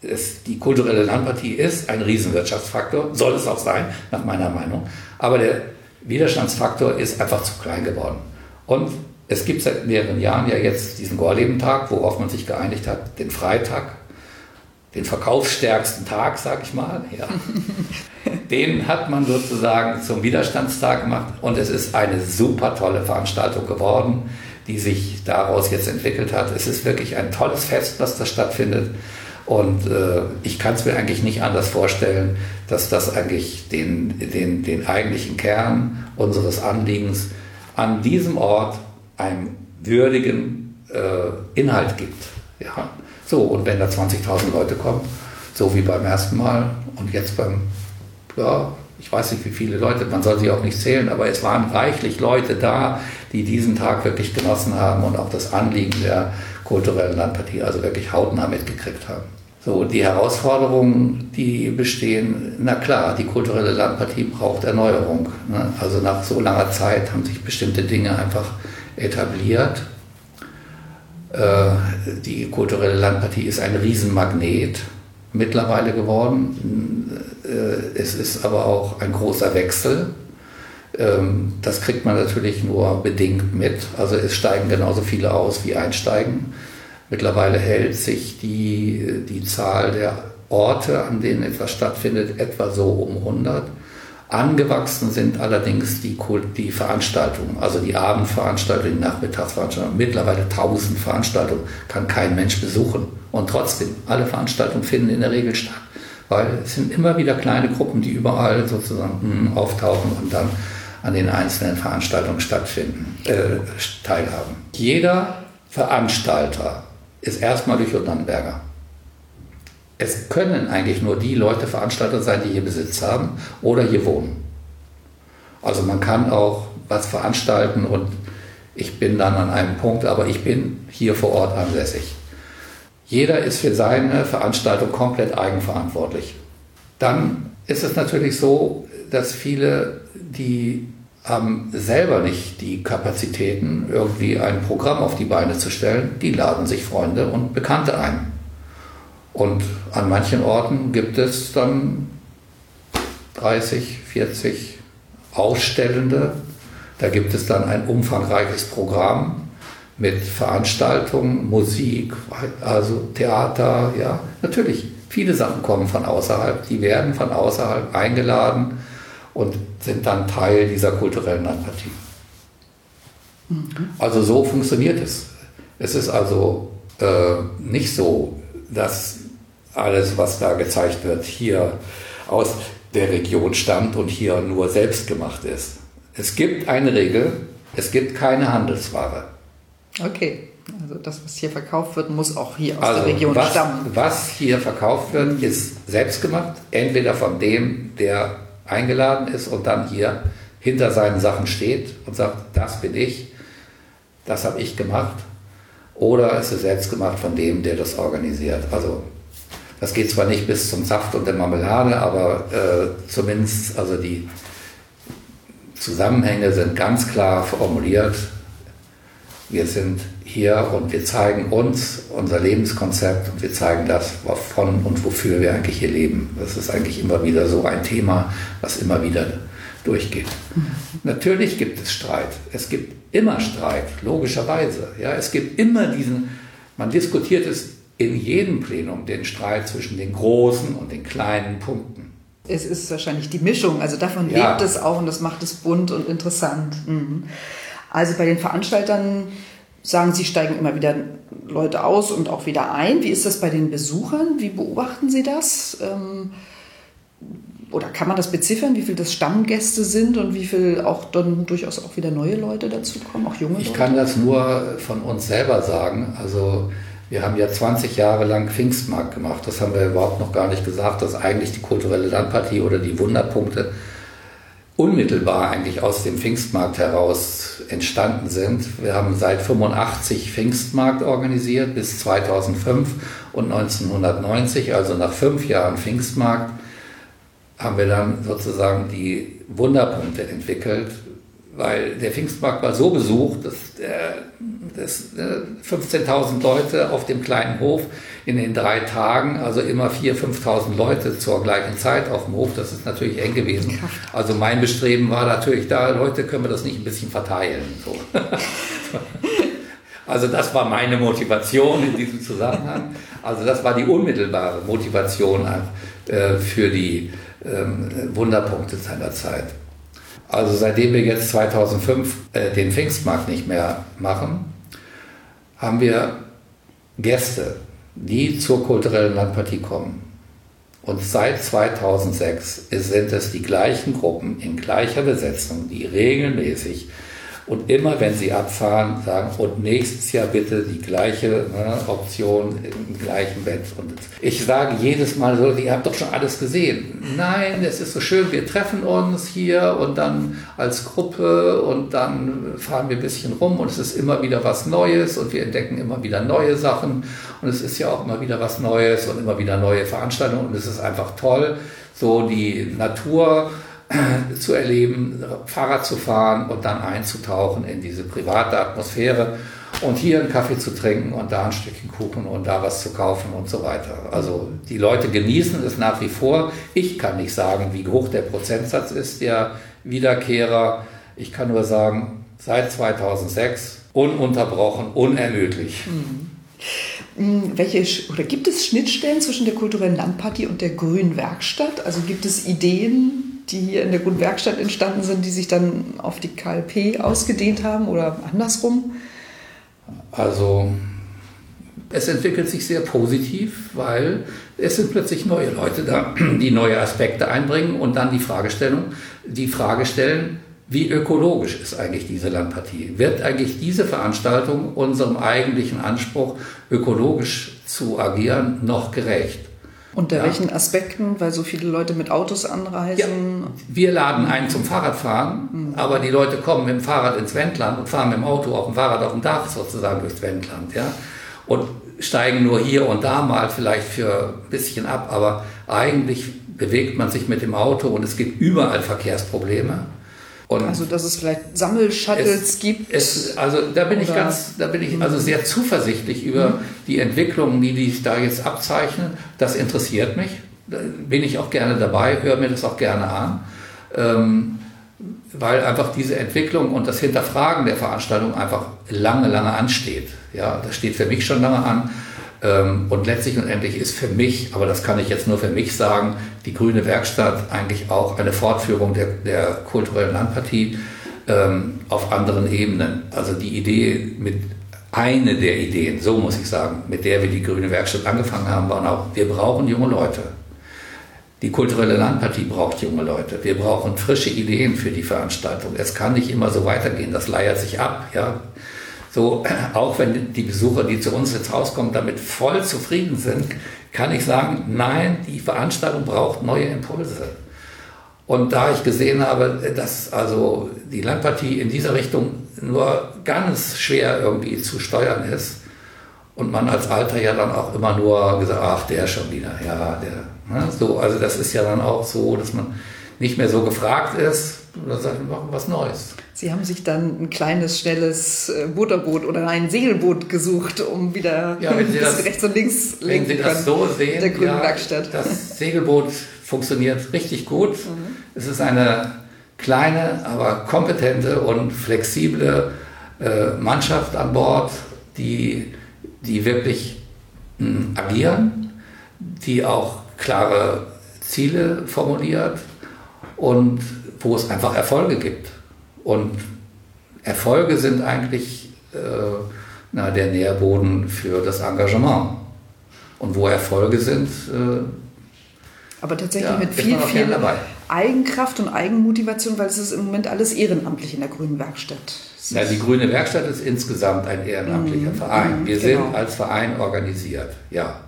es, die kulturelle Landpartie ist ein Riesenwirtschaftsfaktor, soll es auch sein, nach meiner Meinung. Aber der Widerstandsfaktor ist einfach zu klein geworden. Und es gibt seit mehreren Jahren ja jetzt diesen Gorleben-Tag, worauf man sich geeinigt hat, den Freitag, den verkaufsstärksten Tag, sag ich mal. Ja. den hat man sozusagen zum Widerstandstag gemacht und es ist eine super tolle Veranstaltung geworden, die sich daraus jetzt entwickelt hat. Es ist wirklich ein tolles Fest, was da stattfindet. Und äh, ich kann es mir eigentlich nicht anders vorstellen, dass das eigentlich den, den, den eigentlichen Kern unseres Anliegens an diesem Ort einen würdigen äh, Inhalt gibt. Ja. So, und wenn da 20.000 Leute kommen, so wie beim ersten Mal und jetzt beim, ja, ich weiß nicht wie viele Leute, man soll sie auch nicht zählen, aber es waren reichlich Leute da, die diesen Tag wirklich genossen haben und auch das Anliegen der kulturellen Landpartie also wirklich hautnah mitgekriegt haben. So, die Herausforderungen, die bestehen, na klar, die kulturelle Landpartie braucht Erneuerung. Ne? Also nach so langer Zeit haben sich bestimmte Dinge einfach etabliert. Äh, die kulturelle Landpartie ist ein Riesenmagnet mittlerweile geworden. Äh, es ist aber auch ein großer Wechsel. Ähm, das kriegt man natürlich nur bedingt mit. Also es steigen genauso viele aus wie einsteigen. Mittlerweile hält sich die, die Zahl der Orte, an denen etwas stattfindet, etwa so um 100. Angewachsen sind allerdings die, die Veranstaltungen, also die Abendveranstaltungen, die Nachmittagsveranstaltungen. Mittlerweile 1000 Veranstaltungen kann kein Mensch besuchen. Und trotzdem, alle Veranstaltungen finden in der Regel statt. Weil es sind immer wieder kleine Gruppen, die überall sozusagen hm, auftauchen und dann an den einzelnen Veranstaltungen stattfinden, äh, teilhaben. Jeder Veranstalter ist erstmal durch Nannenberger. Es können eigentlich nur die Leute Veranstalter sein, die hier Besitz haben oder hier wohnen. Also man kann auch was veranstalten und ich bin dann an einem Punkt, aber ich bin hier vor Ort ansässig. Jeder ist für seine Veranstaltung komplett eigenverantwortlich. Dann ist es natürlich so, dass viele, die haben selber nicht die Kapazitäten, irgendwie ein Programm auf die Beine zu stellen, die laden sich Freunde und Bekannte ein. Und an manchen Orten gibt es dann 30, 40 Ausstellende. Da gibt es dann ein umfangreiches Programm mit Veranstaltungen, Musik, also Theater, ja, natürlich. Viele Sachen kommen von außerhalb, die werden von außerhalb eingeladen und sind dann Teil dieser kulturellen Landpartie. Mhm. Also so funktioniert es. Es ist also äh, nicht so, dass alles, was da gezeigt wird, hier aus der Region stammt und hier nur selbst gemacht ist. Es gibt eine Regel, es gibt keine Handelsware. Okay, also das, was hier verkauft wird, muss auch hier aus also der Region was, stammen. Was hier verkauft wird, ist selbstgemacht, entweder von dem, der eingeladen ist und dann hier hinter seinen Sachen steht und sagt, das bin ich, das habe ich gemacht, oder es ist selbst gemacht von dem, der das organisiert. Also das geht zwar nicht bis zum Saft und der Marmelade, aber äh, zumindest also die Zusammenhänge sind ganz klar formuliert. Wir sind hier und wir zeigen uns unser Lebenskonzept und wir zeigen das, wovon und wofür wir eigentlich hier leben. Das ist eigentlich immer wieder so ein Thema, was immer wieder durchgeht. Mhm. Natürlich gibt es Streit. Es gibt immer Streit, logischerweise. Ja, es gibt immer diesen, man diskutiert es in jedem Plenum, den Streit zwischen den großen und den kleinen Punkten. Es ist wahrscheinlich die Mischung, also davon ja. lebt es auch und das macht es bunt und interessant. Mhm. Also bei den Veranstaltern sagen, sie steigen immer wieder Leute aus und auch wieder ein. Wie ist das bei den Besuchern? Wie beobachten Sie das? Ähm, oder kann man das beziffern, wie viel das Stammgäste sind und wie viel auch dann durchaus auch wieder neue Leute dazukommen, auch junge ich Leute? Ich kann das nur von uns selber sagen. Also wir haben ja 20 Jahre lang Pfingstmarkt gemacht. Das haben wir überhaupt noch gar nicht gesagt, dass eigentlich die kulturelle Landpartie oder die Wunderpunkte unmittelbar eigentlich aus dem Pfingstmarkt heraus entstanden sind. Wir haben seit 85 Pfingstmarkt organisiert bis 2005 und 1990, also nach fünf Jahren Pfingstmarkt, haben wir dann sozusagen die Wunderpunkte entwickelt, weil der Pfingstmarkt war so besucht, dass, dass 15.000 Leute auf dem kleinen Hof in den drei Tagen, also immer 4.000, 5.000 Leute zur gleichen Zeit auf dem Hof, das ist natürlich eng gewesen. Also mein Bestreben war natürlich da, Leute, können wir das nicht ein bisschen verteilen. So. Also das war meine Motivation in diesem Zusammenhang. Also das war die unmittelbare Motivation äh, für die ähm, Wunderpunkte seiner Zeit. Also seitdem wir jetzt 2005 äh, den Pfingstmarkt nicht mehr machen, haben wir Gäste. Die zur kulturellen Landpartie kommen. Und seit 2006 sind es die gleichen Gruppen in gleicher Besetzung, die regelmäßig und immer wenn sie abfahren, sagen, und nächstes Jahr bitte die gleiche ne, Option im gleichen Bett. Und ich sage jedes Mal so, ihr habt doch schon alles gesehen. Nein, es ist so schön, wir treffen uns hier und dann als Gruppe und dann fahren wir ein bisschen rum und es ist immer wieder was Neues und wir entdecken immer wieder neue Sachen und es ist ja auch immer wieder was Neues und immer wieder neue Veranstaltungen und es ist einfach toll, so die Natur zu erleben, Fahrrad zu fahren und dann einzutauchen in diese private Atmosphäre und hier einen Kaffee zu trinken und da ein Stückchen Kuchen und da was zu kaufen und so weiter. Also die Leute genießen es nach wie vor. Ich kann nicht sagen, wie hoch der Prozentsatz ist der Wiederkehrer. Ich kann nur sagen, seit 2006 ununterbrochen, unermüdlich. Mhm. Welche oder gibt es Schnittstellen zwischen der kulturellen Landpartie und der Grünen Werkstatt? Also gibt es Ideen, die hier in der Grundwerkstatt entstanden sind, die sich dann auf die KLP ausgedehnt haben oder andersrum? Also es entwickelt sich sehr positiv, weil es sind plötzlich neue Leute da, die neue Aspekte einbringen und dann die Fragestellung, die Frage stellen, wie ökologisch ist eigentlich diese Landpartie? Wird eigentlich diese Veranstaltung unserem eigentlichen Anspruch, ökologisch zu agieren, noch gerecht? Unter ja. welchen Aspekten? Weil so viele Leute mit Autos anreisen. Ja, wir laden einen zum Fahrradfahren, mhm. aber die Leute kommen mit dem Fahrrad ins Wendland und fahren mit dem Auto auf dem Fahrrad auf dem Dach sozusagen durchs Wendland. Ja? Und steigen nur hier und da mal vielleicht für ein bisschen ab, aber eigentlich bewegt man sich mit dem Auto und es gibt überall Verkehrsprobleme. Und also dass es vielleicht Sammelshuttles es, gibt. Es, also da bin ich ganz, da bin ich also sehr zuversichtlich über mhm. die Entwicklungen, die sich da jetzt abzeichnen. Das interessiert mich. Da bin ich auch gerne dabei, höre mir das auch gerne an. Ähm, weil einfach diese Entwicklung und das Hinterfragen der Veranstaltung einfach lange, lange ansteht. Ja, das steht für mich schon lange an. Ähm, und letztlich und endlich ist für mich, aber das kann ich jetzt nur für mich sagen, die Grüne Werkstatt eigentlich auch eine Fortführung der, der kulturellen Landpartie ähm, auf anderen Ebenen. Also die Idee mit eine der Ideen, so muss ich sagen, mit der wir die Grüne Werkstatt angefangen haben, waren auch, wir brauchen junge Leute. Die kulturelle Landpartie braucht junge Leute. Wir brauchen frische Ideen für die Veranstaltung. Es kann nicht immer so weitergehen, das leiert sich ab. Ja? So, auch wenn die Besucher, die zu uns jetzt rauskommen, damit voll zufrieden sind, kann ich sagen, nein, die Veranstaltung braucht neue Impulse. Und da ich gesehen habe, dass also die Landpartie in dieser Richtung nur ganz schwer irgendwie zu steuern ist und man als Alter ja dann auch immer nur gesagt, ach, der schon wieder, ja, der, ne, so, also das ist ja dann auch so, dass man nicht mehr so gefragt ist, oder sagt, wir machen was Neues. Sie haben sich dann ein kleines, schnelles äh, Butterboot oder ein Segelboot gesucht, um wieder ja, wenn Sie das, rechts und links lenken Wenn Sie das so sehen, der grünen ja, Werkstatt. das Segelboot funktioniert richtig gut. Mhm. Es ist eine kleine, aber kompetente und flexible äh, Mannschaft an Bord, die, die wirklich mh, hm, agieren, die auch klare Ziele formuliert und wo es einfach Erfolge gibt. Und Erfolge sind eigentlich äh, na, der Nährboden für das Engagement. Und wo Erfolge sind. Äh, aber tatsächlich ja, mit viel, viel Eigenkraft und Eigenmotivation, weil es ist im Moment alles ehrenamtlich in der Grünen Werkstatt. Ja, die Grüne Werkstatt ist insgesamt ein ehrenamtlicher mhm. Verein. Wir genau. sind als Verein organisiert, ja.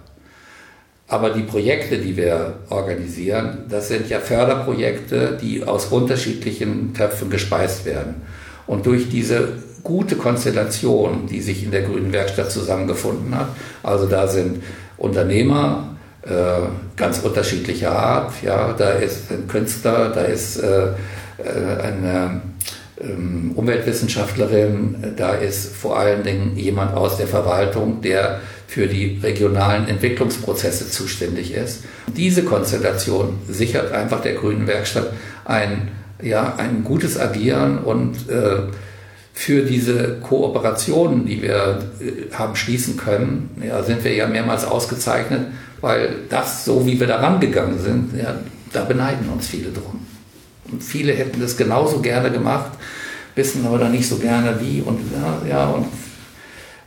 Aber die Projekte, die wir organisieren, das sind ja Förderprojekte, die aus unterschiedlichen Töpfen gespeist werden. Und durch diese gute Konstellation, die sich in der Grünen Werkstatt zusammengefunden hat, also da sind Unternehmer äh, ganz unterschiedlicher Art, ja, da ist ein Künstler, da ist äh, äh eine ähm, Umweltwissenschaftlerin, da ist vor allen Dingen jemand aus der Verwaltung, der für die regionalen Entwicklungsprozesse zuständig ist. Diese Konstellation sichert einfach der Grünen Werkstatt ein, ja, ein gutes Agieren und äh, für diese Kooperationen, die wir äh, haben schließen können, ja, sind wir ja mehrmals ausgezeichnet, weil das, so wie wir da rangegangen sind, ja, da beneiden uns viele drum. Und viele hätten das genauso gerne gemacht, wissen aber dann nicht so gerne wie und ja, ja und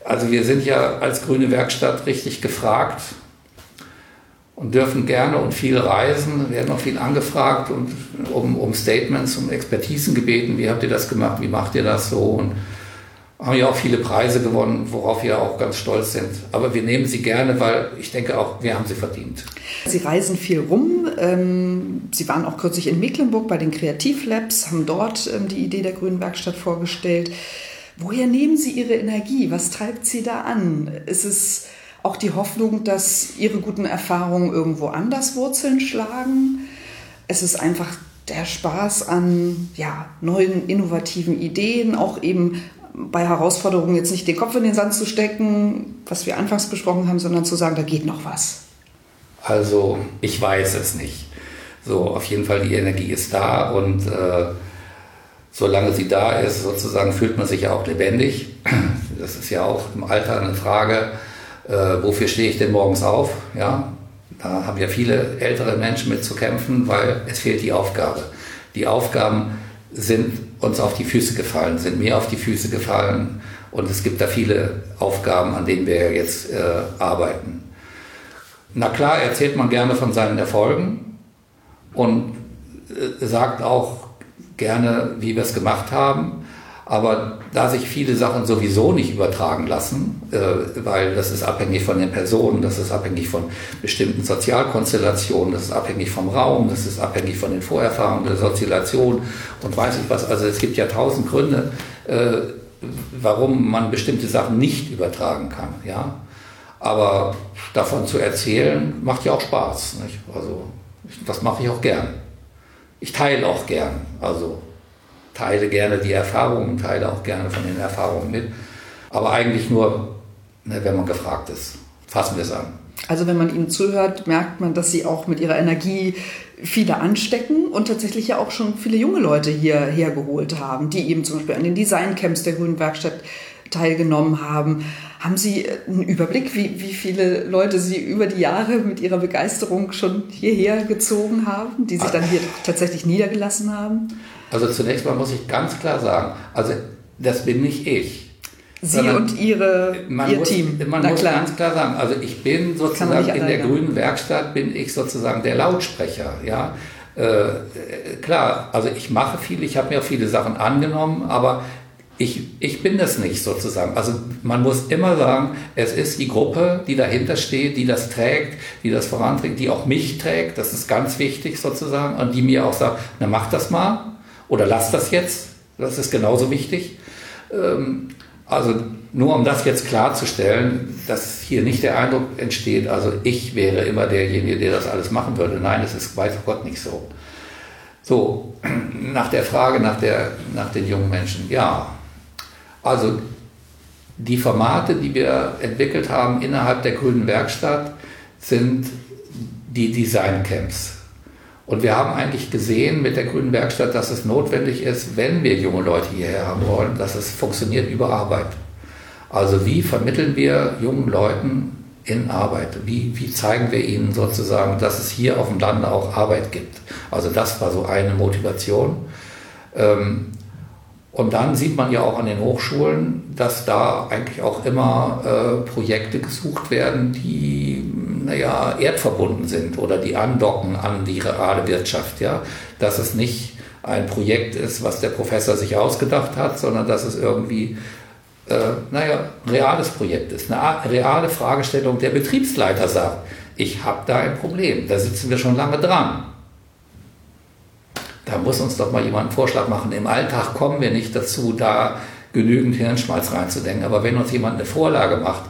Also wir sind ja als Grüne Werkstatt richtig gefragt und dürfen gerne und viel reisen, werden auch viel angefragt und um, um Statements, um Expertisen gebeten. Wie habt ihr das gemacht? Wie macht ihr das so? Und haben ja auch viele Preise gewonnen, worauf wir auch ganz stolz sind. Aber wir nehmen sie gerne, weil ich denke auch, wir haben sie verdient. Sie reisen viel rum. Ähm, sie waren auch kürzlich in Mecklenburg bei den Kreativlabs, haben dort ähm, die Idee der Grünen Werkstatt vorgestellt. Woher nehmen Sie Ihre Energie? Was treibt Sie da an? Ist es auch die Hoffnung, dass Ihre guten Erfahrungen irgendwo anders Wurzeln schlagen? Es ist einfach der Spaß an ja, neuen, innovativen Ideen, auch eben bei Herausforderungen jetzt nicht den Kopf in den Sand zu stecken, was wir anfangs besprochen haben, sondern zu sagen, da geht noch was. Also ich weiß es nicht. So, auf jeden Fall die Energie ist da und äh, solange sie da ist, sozusagen fühlt man sich ja auch lebendig. Das ist ja auch im Alter eine Frage, äh, wofür stehe ich denn morgens auf? Ja, da haben ja viele ältere Menschen mit zu kämpfen, weil es fehlt die Aufgabe. Die Aufgaben sind uns auf die Füße gefallen, sind mir auf die Füße gefallen und es gibt da viele Aufgaben, an denen wir jetzt äh, arbeiten. Na klar, erzählt man gerne von seinen Erfolgen und äh, sagt auch gerne, wie wir es gemacht haben. Aber da sich viele Sachen sowieso nicht übertragen lassen, äh, weil das ist abhängig von den Personen, das ist abhängig von bestimmten Sozialkonstellationen, das ist abhängig vom Raum, das ist abhängig von den Vorerfahrungen der Sozialisation und weiß ich was. Also es gibt ja tausend Gründe, äh, warum man bestimmte Sachen nicht übertragen kann. Ja? Aber davon zu erzählen, macht ja auch Spaß. Nicht? Also das mache ich auch gern. Ich teile auch gern. Also teile gerne die Erfahrungen, teile auch gerne von den Erfahrungen mit. Aber eigentlich nur, ne, wenn man gefragt ist. Fassen wir es an. Also wenn man ihnen zuhört, merkt man, dass sie auch mit ihrer Energie viele anstecken und tatsächlich ja auch schon viele junge Leute hierher geholt haben, die eben zum Beispiel an den Designcamps der Grünen Werkstatt teilgenommen haben. Haben Sie einen Überblick, wie, wie viele Leute Sie über die Jahre mit Ihrer Begeisterung schon hierher gezogen haben, die sich dann hier tatsächlich niedergelassen haben? Also zunächst mal muss ich ganz klar sagen, also das bin nicht ich. Sie und ihre, Ihr muss, Team. Man Na muss klar. ganz klar sagen, also ich bin sozusagen in der grünen Werkstatt, bin ich sozusagen der Lautsprecher. Ja? Äh, klar, also ich mache viel, ich habe mir auch viele Sachen angenommen, aber ich, ich bin das nicht sozusagen. Also man muss immer sagen, es ist die Gruppe, die dahinter steht, die das trägt, die das voranträgt, die auch mich trägt. Das ist ganz wichtig sozusagen. Und die mir auch sagt, na mach das mal oder lass das jetzt. Das ist genauso wichtig. Ähm, also nur um das jetzt klarzustellen, dass hier nicht der Eindruck entsteht, also ich wäre immer derjenige, der das alles machen würde. Nein, es ist weiß Gott nicht so. So, nach der Frage nach, der, nach den jungen Menschen. Ja, also die Formate, die wir entwickelt haben innerhalb der Grünen Werkstatt, sind die Designcamps. Und wir haben eigentlich gesehen mit der Grünen Werkstatt, dass es notwendig ist, wenn wir junge Leute hierher haben wollen, dass es funktioniert über Arbeit. Also wie vermitteln wir jungen Leuten in Arbeit? Wie, wie zeigen wir ihnen sozusagen, dass es hier auf dem Lande auch Arbeit gibt? Also das war so eine Motivation. Ähm, und dann sieht man ja auch an den Hochschulen, dass da eigentlich auch immer äh, Projekte gesucht werden, die naja, erdverbunden sind oder die andocken an die reale Wirtschaft. Ja? Dass es nicht ein Projekt ist, was der Professor sich ausgedacht hat, sondern dass es irgendwie äh, naja, reales Projekt ist. Eine reale Fragestellung. Der Betriebsleiter sagt, ich habe da ein Problem, da sitzen wir schon lange dran. Da muss uns doch mal jemand einen Vorschlag machen. Im Alltag kommen wir nicht dazu, da genügend Hirnschmalz reinzudenken. Aber wenn uns jemand eine Vorlage macht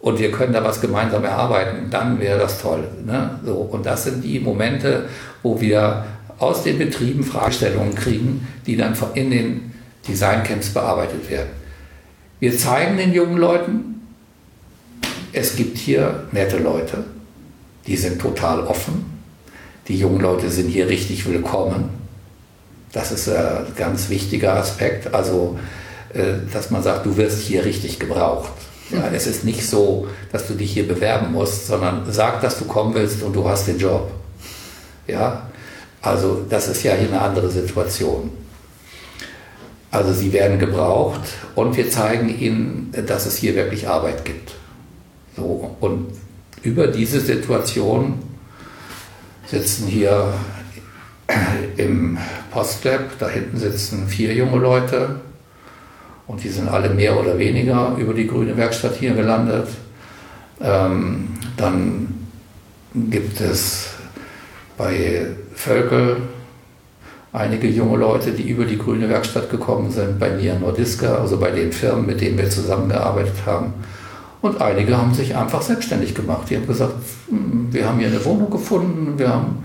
und wir können da was gemeinsam erarbeiten, dann wäre das toll. Ne? So, und das sind die Momente, wo wir aus den Betrieben Fragestellungen kriegen, die dann in den Designcamps bearbeitet werden. Wir zeigen den jungen Leuten, es gibt hier nette Leute, die sind total offen. Die jungen Leute sind hier richtig willkommen. Das ist ein ganz wichtiger Aspekt. Also, äh, dass man sagt, du wirst hier richtig gebraucht. Ja, es ist nicht so, dass du dich hier bewerben musst, sondern sag, dass du kommen willst und du hast den Job. Ja, also das ist ja hier eine andere Situation. Also sie werden gebraucht und wir zeigen ihnen, dass es hier wirklich Arbeit gibt. So, und über diese Situation sitzen hier im Postlab, da hinten sitzen vier junge Leute und die sind alle mehr oder weniger über die grüne Werkstatt hier gelandet. Ähm, dann gibt es bei Völkel einige junge Leute, die über die grüne Werkstatt gekommen sind, bei mir Nordiska, also bei den Firmen, mit denen wir zusammengearbeitet haben. Und einige haben sich einfach selbstständig gemacht. Die haben gesagt, hm, wir haben hier eine Wohnung gefunden, wir haben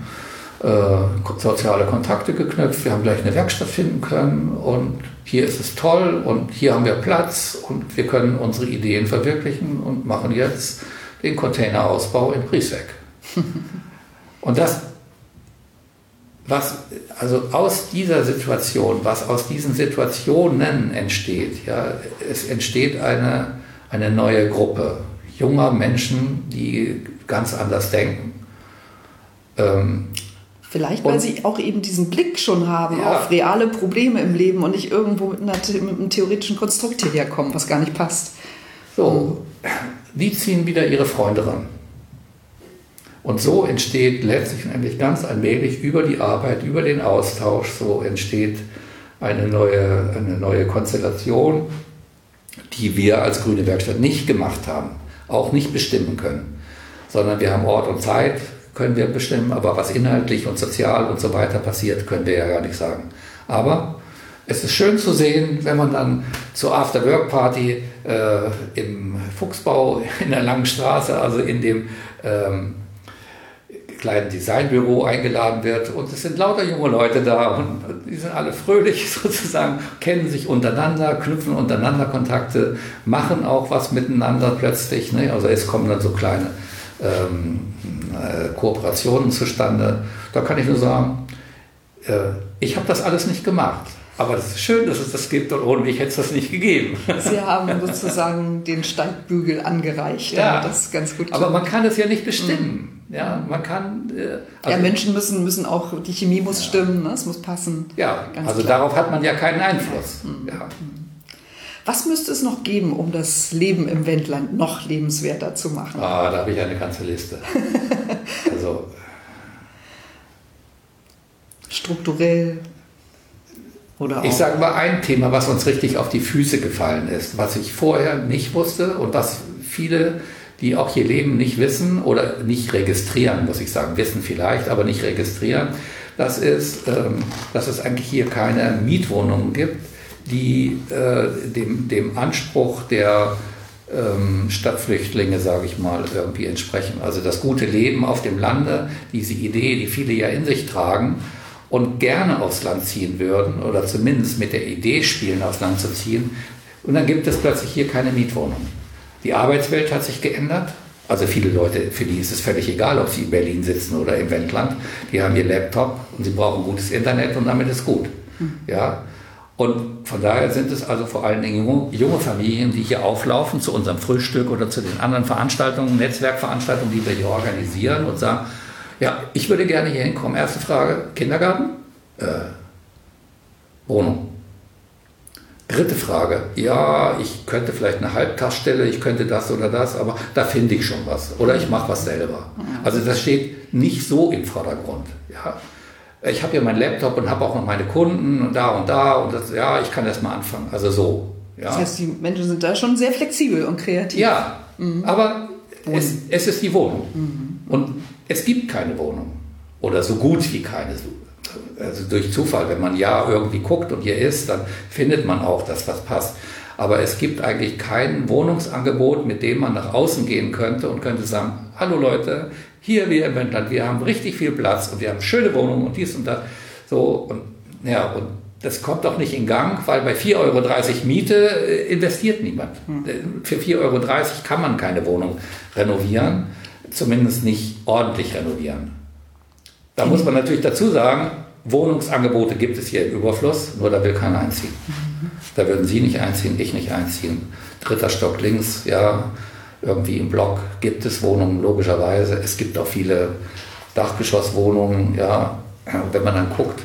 soziale Kontakte geknüpft, wir haben gleich eine Werkstatt finden können und hier ist es toll und hier haben wir Platz und wir können unsere Ideen verwirklichen und machen jetzt den Containerausbau in Briesweg. und das was also aus dieser Situation, was aus diesen Situationen entsteht, ja, es entsteht eine, eine neue Gruppe junger Menschen, die ganz anders denken. Ähm, Vielleicht, weil sie auch eben diesen Blick schon haben ja. auf reale Probleme im Leben und nicht irgendwo mit, einer, mit einem theoretischen Konstrukt hierher kommen, was gar nicht passt. So, die ziehen wieder ihre Freunde ran. Und so entsteht letztlich und endlich ganz allmählich über die Arbeit, über den Austausch, so entsteht eine neue, eine neue Konstellation, die wir als Grüne Werkstatt nicht gemacht haben, auch nicht bestimmen können, sondern wir haben Ort und Zeit, können wir bestimmen, aber was inhaltlich und sozial und so weiter passiert, können wir ja gar nicht sagen. Aber es ist schön zu sehen, wenn man dann zur After-Work-Party äh, im Fuchsbau in der Langen Straße, also in dem ähm, kleinen Designbüro eingeladen wird und es sind lauter junge Leute da und die sind alle fröhlich sozusagen, kennen sich untereinander, knüpfen untereinander Kontakte, machen auch was miteinander plötzlich. Ne? Also es kommen dann so kleine ähm, äh, Kooperationen zustande. Da kann ich nur sagen, äh, ich habe das alles nicht gemacht. Aber es ist schön, dass es das gibt und ohne mich hätte es das nicht gegeben. Sie haben sozusagen den Steigbügel angereicht. Ja, das ist ganz gut. Aber man kann es ja nicht bestimmen. Mhm. Ja, man kann. Äh, also ja, Menschen müssen, müssen auch, die Chemie muss ja. stimmen, ne? es muss passen. Ja, also klar. darauf hat man ja keinen Einfluss. Mhm. Ja. Was müsste es noch geben, um das Leben im Wendland noch lebenswerter zu machen? Ah, da habe ich eine ganze Liste. also. Strukturell. Oder ich sage mal ein Thema, was uns richtig auf die Füße gefallen ist, was ich vorher nicht wusste und was viele, die auch hier leben, nicht wissen oder nicht registrieren, muss ich sagen, wissen vielleicht, aber nicht registrieren. Das ist, ähm, dass es eigentlich hier keine Mietwohnungen gibt, die äh, dem, dem Anspruch der ähm, Stadtflüchtlinge, sage ich mal, irgendwie entsprechen. Also das gute Leben auf dem Lande, diese Idee, die viele ja in sich tragen und gerne aufs Land ziehen würden oder zumindest mit der Idee spielen, aufs Land zu ziehen. Und dann gibt es plötzlich hier keine Mietwohnung. Die Arbeitswelt hat sich geändert. Also viele Leute, für die ist es völlig egal, ob sie in Berlin sitzen oder im Wendland. Die haben ihr Laptop und sie brauchen gutes Internet und damit ist gut. Hm. Ja, und von daher sind es also vor allen Dingen junge Familien, die hier auflaufen zu unserem Frühstück oder zu den anderen Veranstaltungen, Netzwerkveranstaltungen, die wir hier organisieren und sagen, ja, ich würde gerne hier hinkommen. Erste Frage, Kindergarten? Äh, Wohnung. Dritte Frage, ja, ich könnte vielleicht eine Halbtagsstelle, ich könnte das oder das, aber da finde ich schon was. Oder ich mache was selber. Also das steht nicht so im Vordergrund. Ja ich habe hier meinen Laptop und habe auch noch meine Kunden und da und da und das, ja, ich kann erst mal anfangen. Also so. Ja. Das heißt, die Menschen sind da schon sehr flexibel und kreativ. Ja, mhm. aber es, es, ist die Wohnung. Mhm. Und es gibt keine Wohnung. Oder so gut wie keine. Also durch Zufall, wenn man ja irgendwie guckt und hier ist, dann findet man auch das, was passt. Aber es gibt eigentlich kein Wohnungsangebot, mit dem man nach außen gehen könnte und könnte sagen, hallo Leute, hier wir im Wendland, wir haben richtig viel Platz und wir haben schöne Wohnungen und dies und das. So, und, ja, und das kommt doch nicht in Gang, weil bei 4,30 Euro Miete äh, investiert niemand. Hm. Für 4,30 Euro kann man keine Wohnung renovieren, zumindest nicht ordentlich renovieren. Da muss man natürlich dazu sagen, Wohnungsangebote gibt es hier im Überfluss, nur da will keiner einziehen. Mhm. Da würden Sie nicht einziehen, ich nicht einziehen. Dritter Stock links, ja, irgendwie im Block gibt es Wohnungen, logischerweise. Es gibt auch viele Dachgeschosswohnungen, ja. Wenn man dann guckt,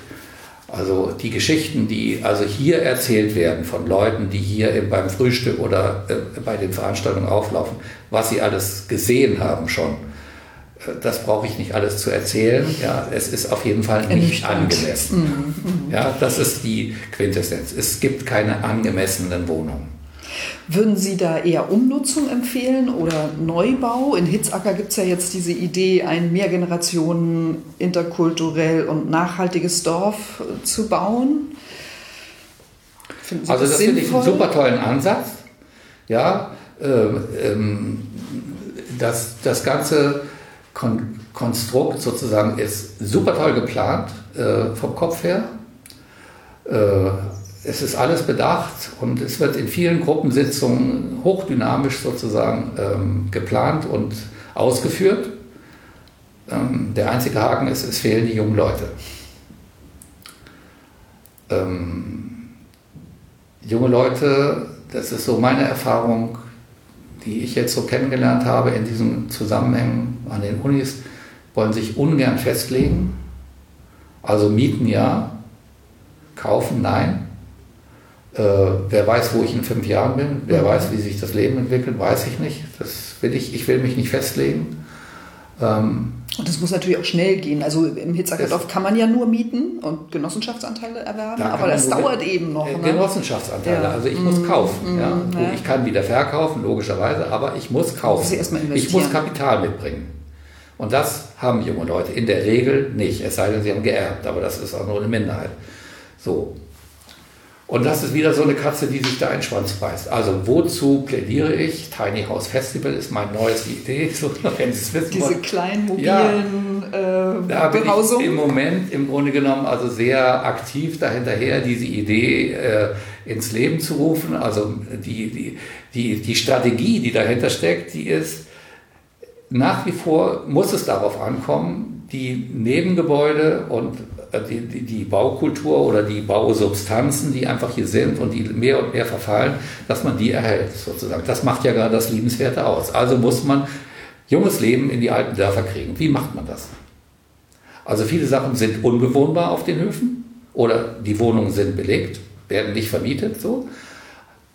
Also die Geschichten, die also hier erzählt werden von Leuten, die hier beim Frühstück oder äh, bei den Veranstaltungen auflaufen, was sie alles gesehen haben schon, äh, das brauche ich nicht alles zu erzählen. Ja, es ist auf jeden Fall nicht angemessen. Mhm, mhm. Ja, das ist die Quintessenz. Es gibt keine angemessenen Wohnungen. Würden Sie da eher Umnutzung empfehlen oder Neubau? In Hitzacker gibt es ja jetzt diese Idee, ein Mehrgenerationen, interkulturell und nachhaltiges Dorf äh, zu bauen. Finden Sie also das, das finde ich einen super tollen Ansatz. Ja, ähm, ähm, das, das ganze Kon Konstrukt sozusagen ist super toll geplant äh, vom Kopf her. Äh, es ist alles bedacht und es wird in vielen Gruppensitzungen hochdynamisch sozusagen ähm, geplant und ausgeführt. Ähm, der einzige Haken ist, es fehlen die jungen Leute. Ähm, junge Leute, das ist so meine Erfahrung, die ich jetzt so kennengelernt habe in diesen Zusammenhängen an den Unis, wollen sich ungern festlegen. Also mieten ja, kaufen nein. Äh, wer weiß, wo ich in fünf Jahren bin, wer mhm. weiß, wie sich das Leben entwickelt, weiß ich nicht. Das will ich, ich will mich nicht festlegen. Ähm, und das muss natürlich auch schnell gehen. Also im Hitzackerdorf kann man ja nur mieten und Genossenschaftsanteile erwerben, da aber das dauert eben noch. Ne? Genossenschaftsanteile, ja. also ich muss mhm. kaufen. Mm, ja. ja. Ich kann wieder verkaufen, logischerweise, aber ich muss kaufen. Ich muss Kapital mitbringen. Und das haben junge Leute in der Regel nicht, es sei denn, sie haben geerbt, aber das ist auch nur eine Minderheit. So, und das ist wieder so eine Katze, die sich da einen Schwanz beißt. Also wozu plädiere ich? Tiny House Festival ist meine neueste Idee, so, wenn Sie es wissen Diese wollen. kleinen mobilen ja, äh, da bin ich im Moment im Grunde genommen also sehr aktiv dahinterher, diese Idee äh, ins Leben zu rufen. Also die, die, die, die Strategie, die dahinter steckt, die ist nach wie vor, muss es darauf ankommen, die Nebengebäude und äh, die, die, die, Baukultur oder die Bausubstanzen, die einfach hier sind und die mehr und mehr verfallen, dass man die erhält sozusagen. Das macht ja gerade das Liebenswerte aus. Also muss man junges Leben in die alten Dörfer kriegen. Wie macht man das? Also viele Sachen sind unbewohnbar auf den Höfen oder die Wohnungen sind belegt, werden nicht vermietet so.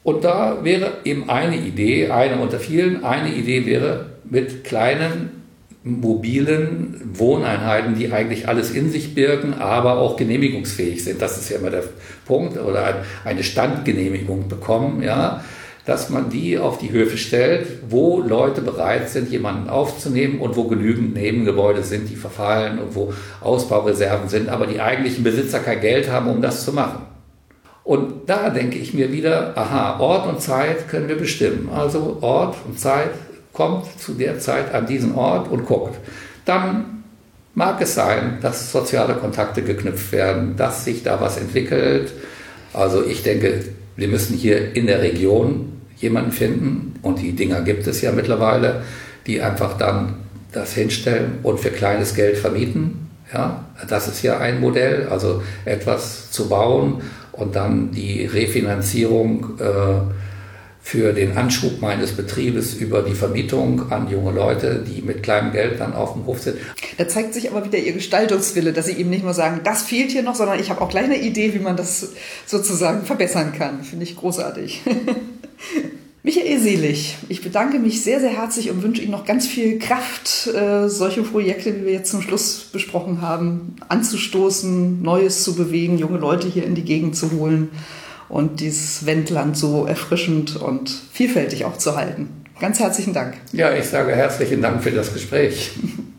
Und da wäre eben eine Idee, eine unter vielen, eine Idee wäre mit kleinen mobilen Wohneinheiten, die eigentlich alles in sich birgen, aber auch genehmigungsfähig sind. Das ist ja immer der Punkt. Oder eine Standgenehmigung bekommen, ja, dass man die auf die Höfe stellt, wo Leute bereit sind, jemanden aufzunehmen und wo genügend Nebengebäude sind, die verfallen und wo Ausbaureserven sind, aber die eigentlichen Besitzer kein Geld haben, um das zu machen. Und da denke ich mir wieder, aha, Ort und Zeit können wir bestimmen. Also Ort und Zeit kommt zu der Zeit an diesen Ort und guckt. Dann mag es sein, dass soziale Kontakte geknüpft werden, dass sich da was entwickelt. Also ich denke, wir müssen hier in der Region jemanden finden und die Dinger gibt es ja mittlerweile, die einfach dann das hinstellen und für kleines Geld vermieten. Ja, das ist ja ein Modell, also etwas zu bauen und dann die Refinanzierung äh, für den Anschub meines Betriebes über die Vermietung an junge Leute, die mit kleinem Geld dann auf dem Hof sind. Da zeigt sich aber wieder Ihr Gestaltungswille, dass Sie eben nicht nur sagen, das fehlt hier noch, sondern ich habe auch gleich eine Idee, wie man das sozusagen verbessern kann. Finde ich großartig. Michael Selig, ich bedanke mich sehr, sehr herzlich und wünsche Ihnen noch ganz viel Kraft, äh, solche Projekte, wie wir jetzt zum Schluss besprochen haben, anzustoßen, Neues zu bewegen, junge Leute hier in die Gegend zu holen und dieses Wendland so erfrischend und vielfältig auch zu halten. Ganz herzlichen Dank. Ja, ich sage herzlichen Dank für das Gespräch.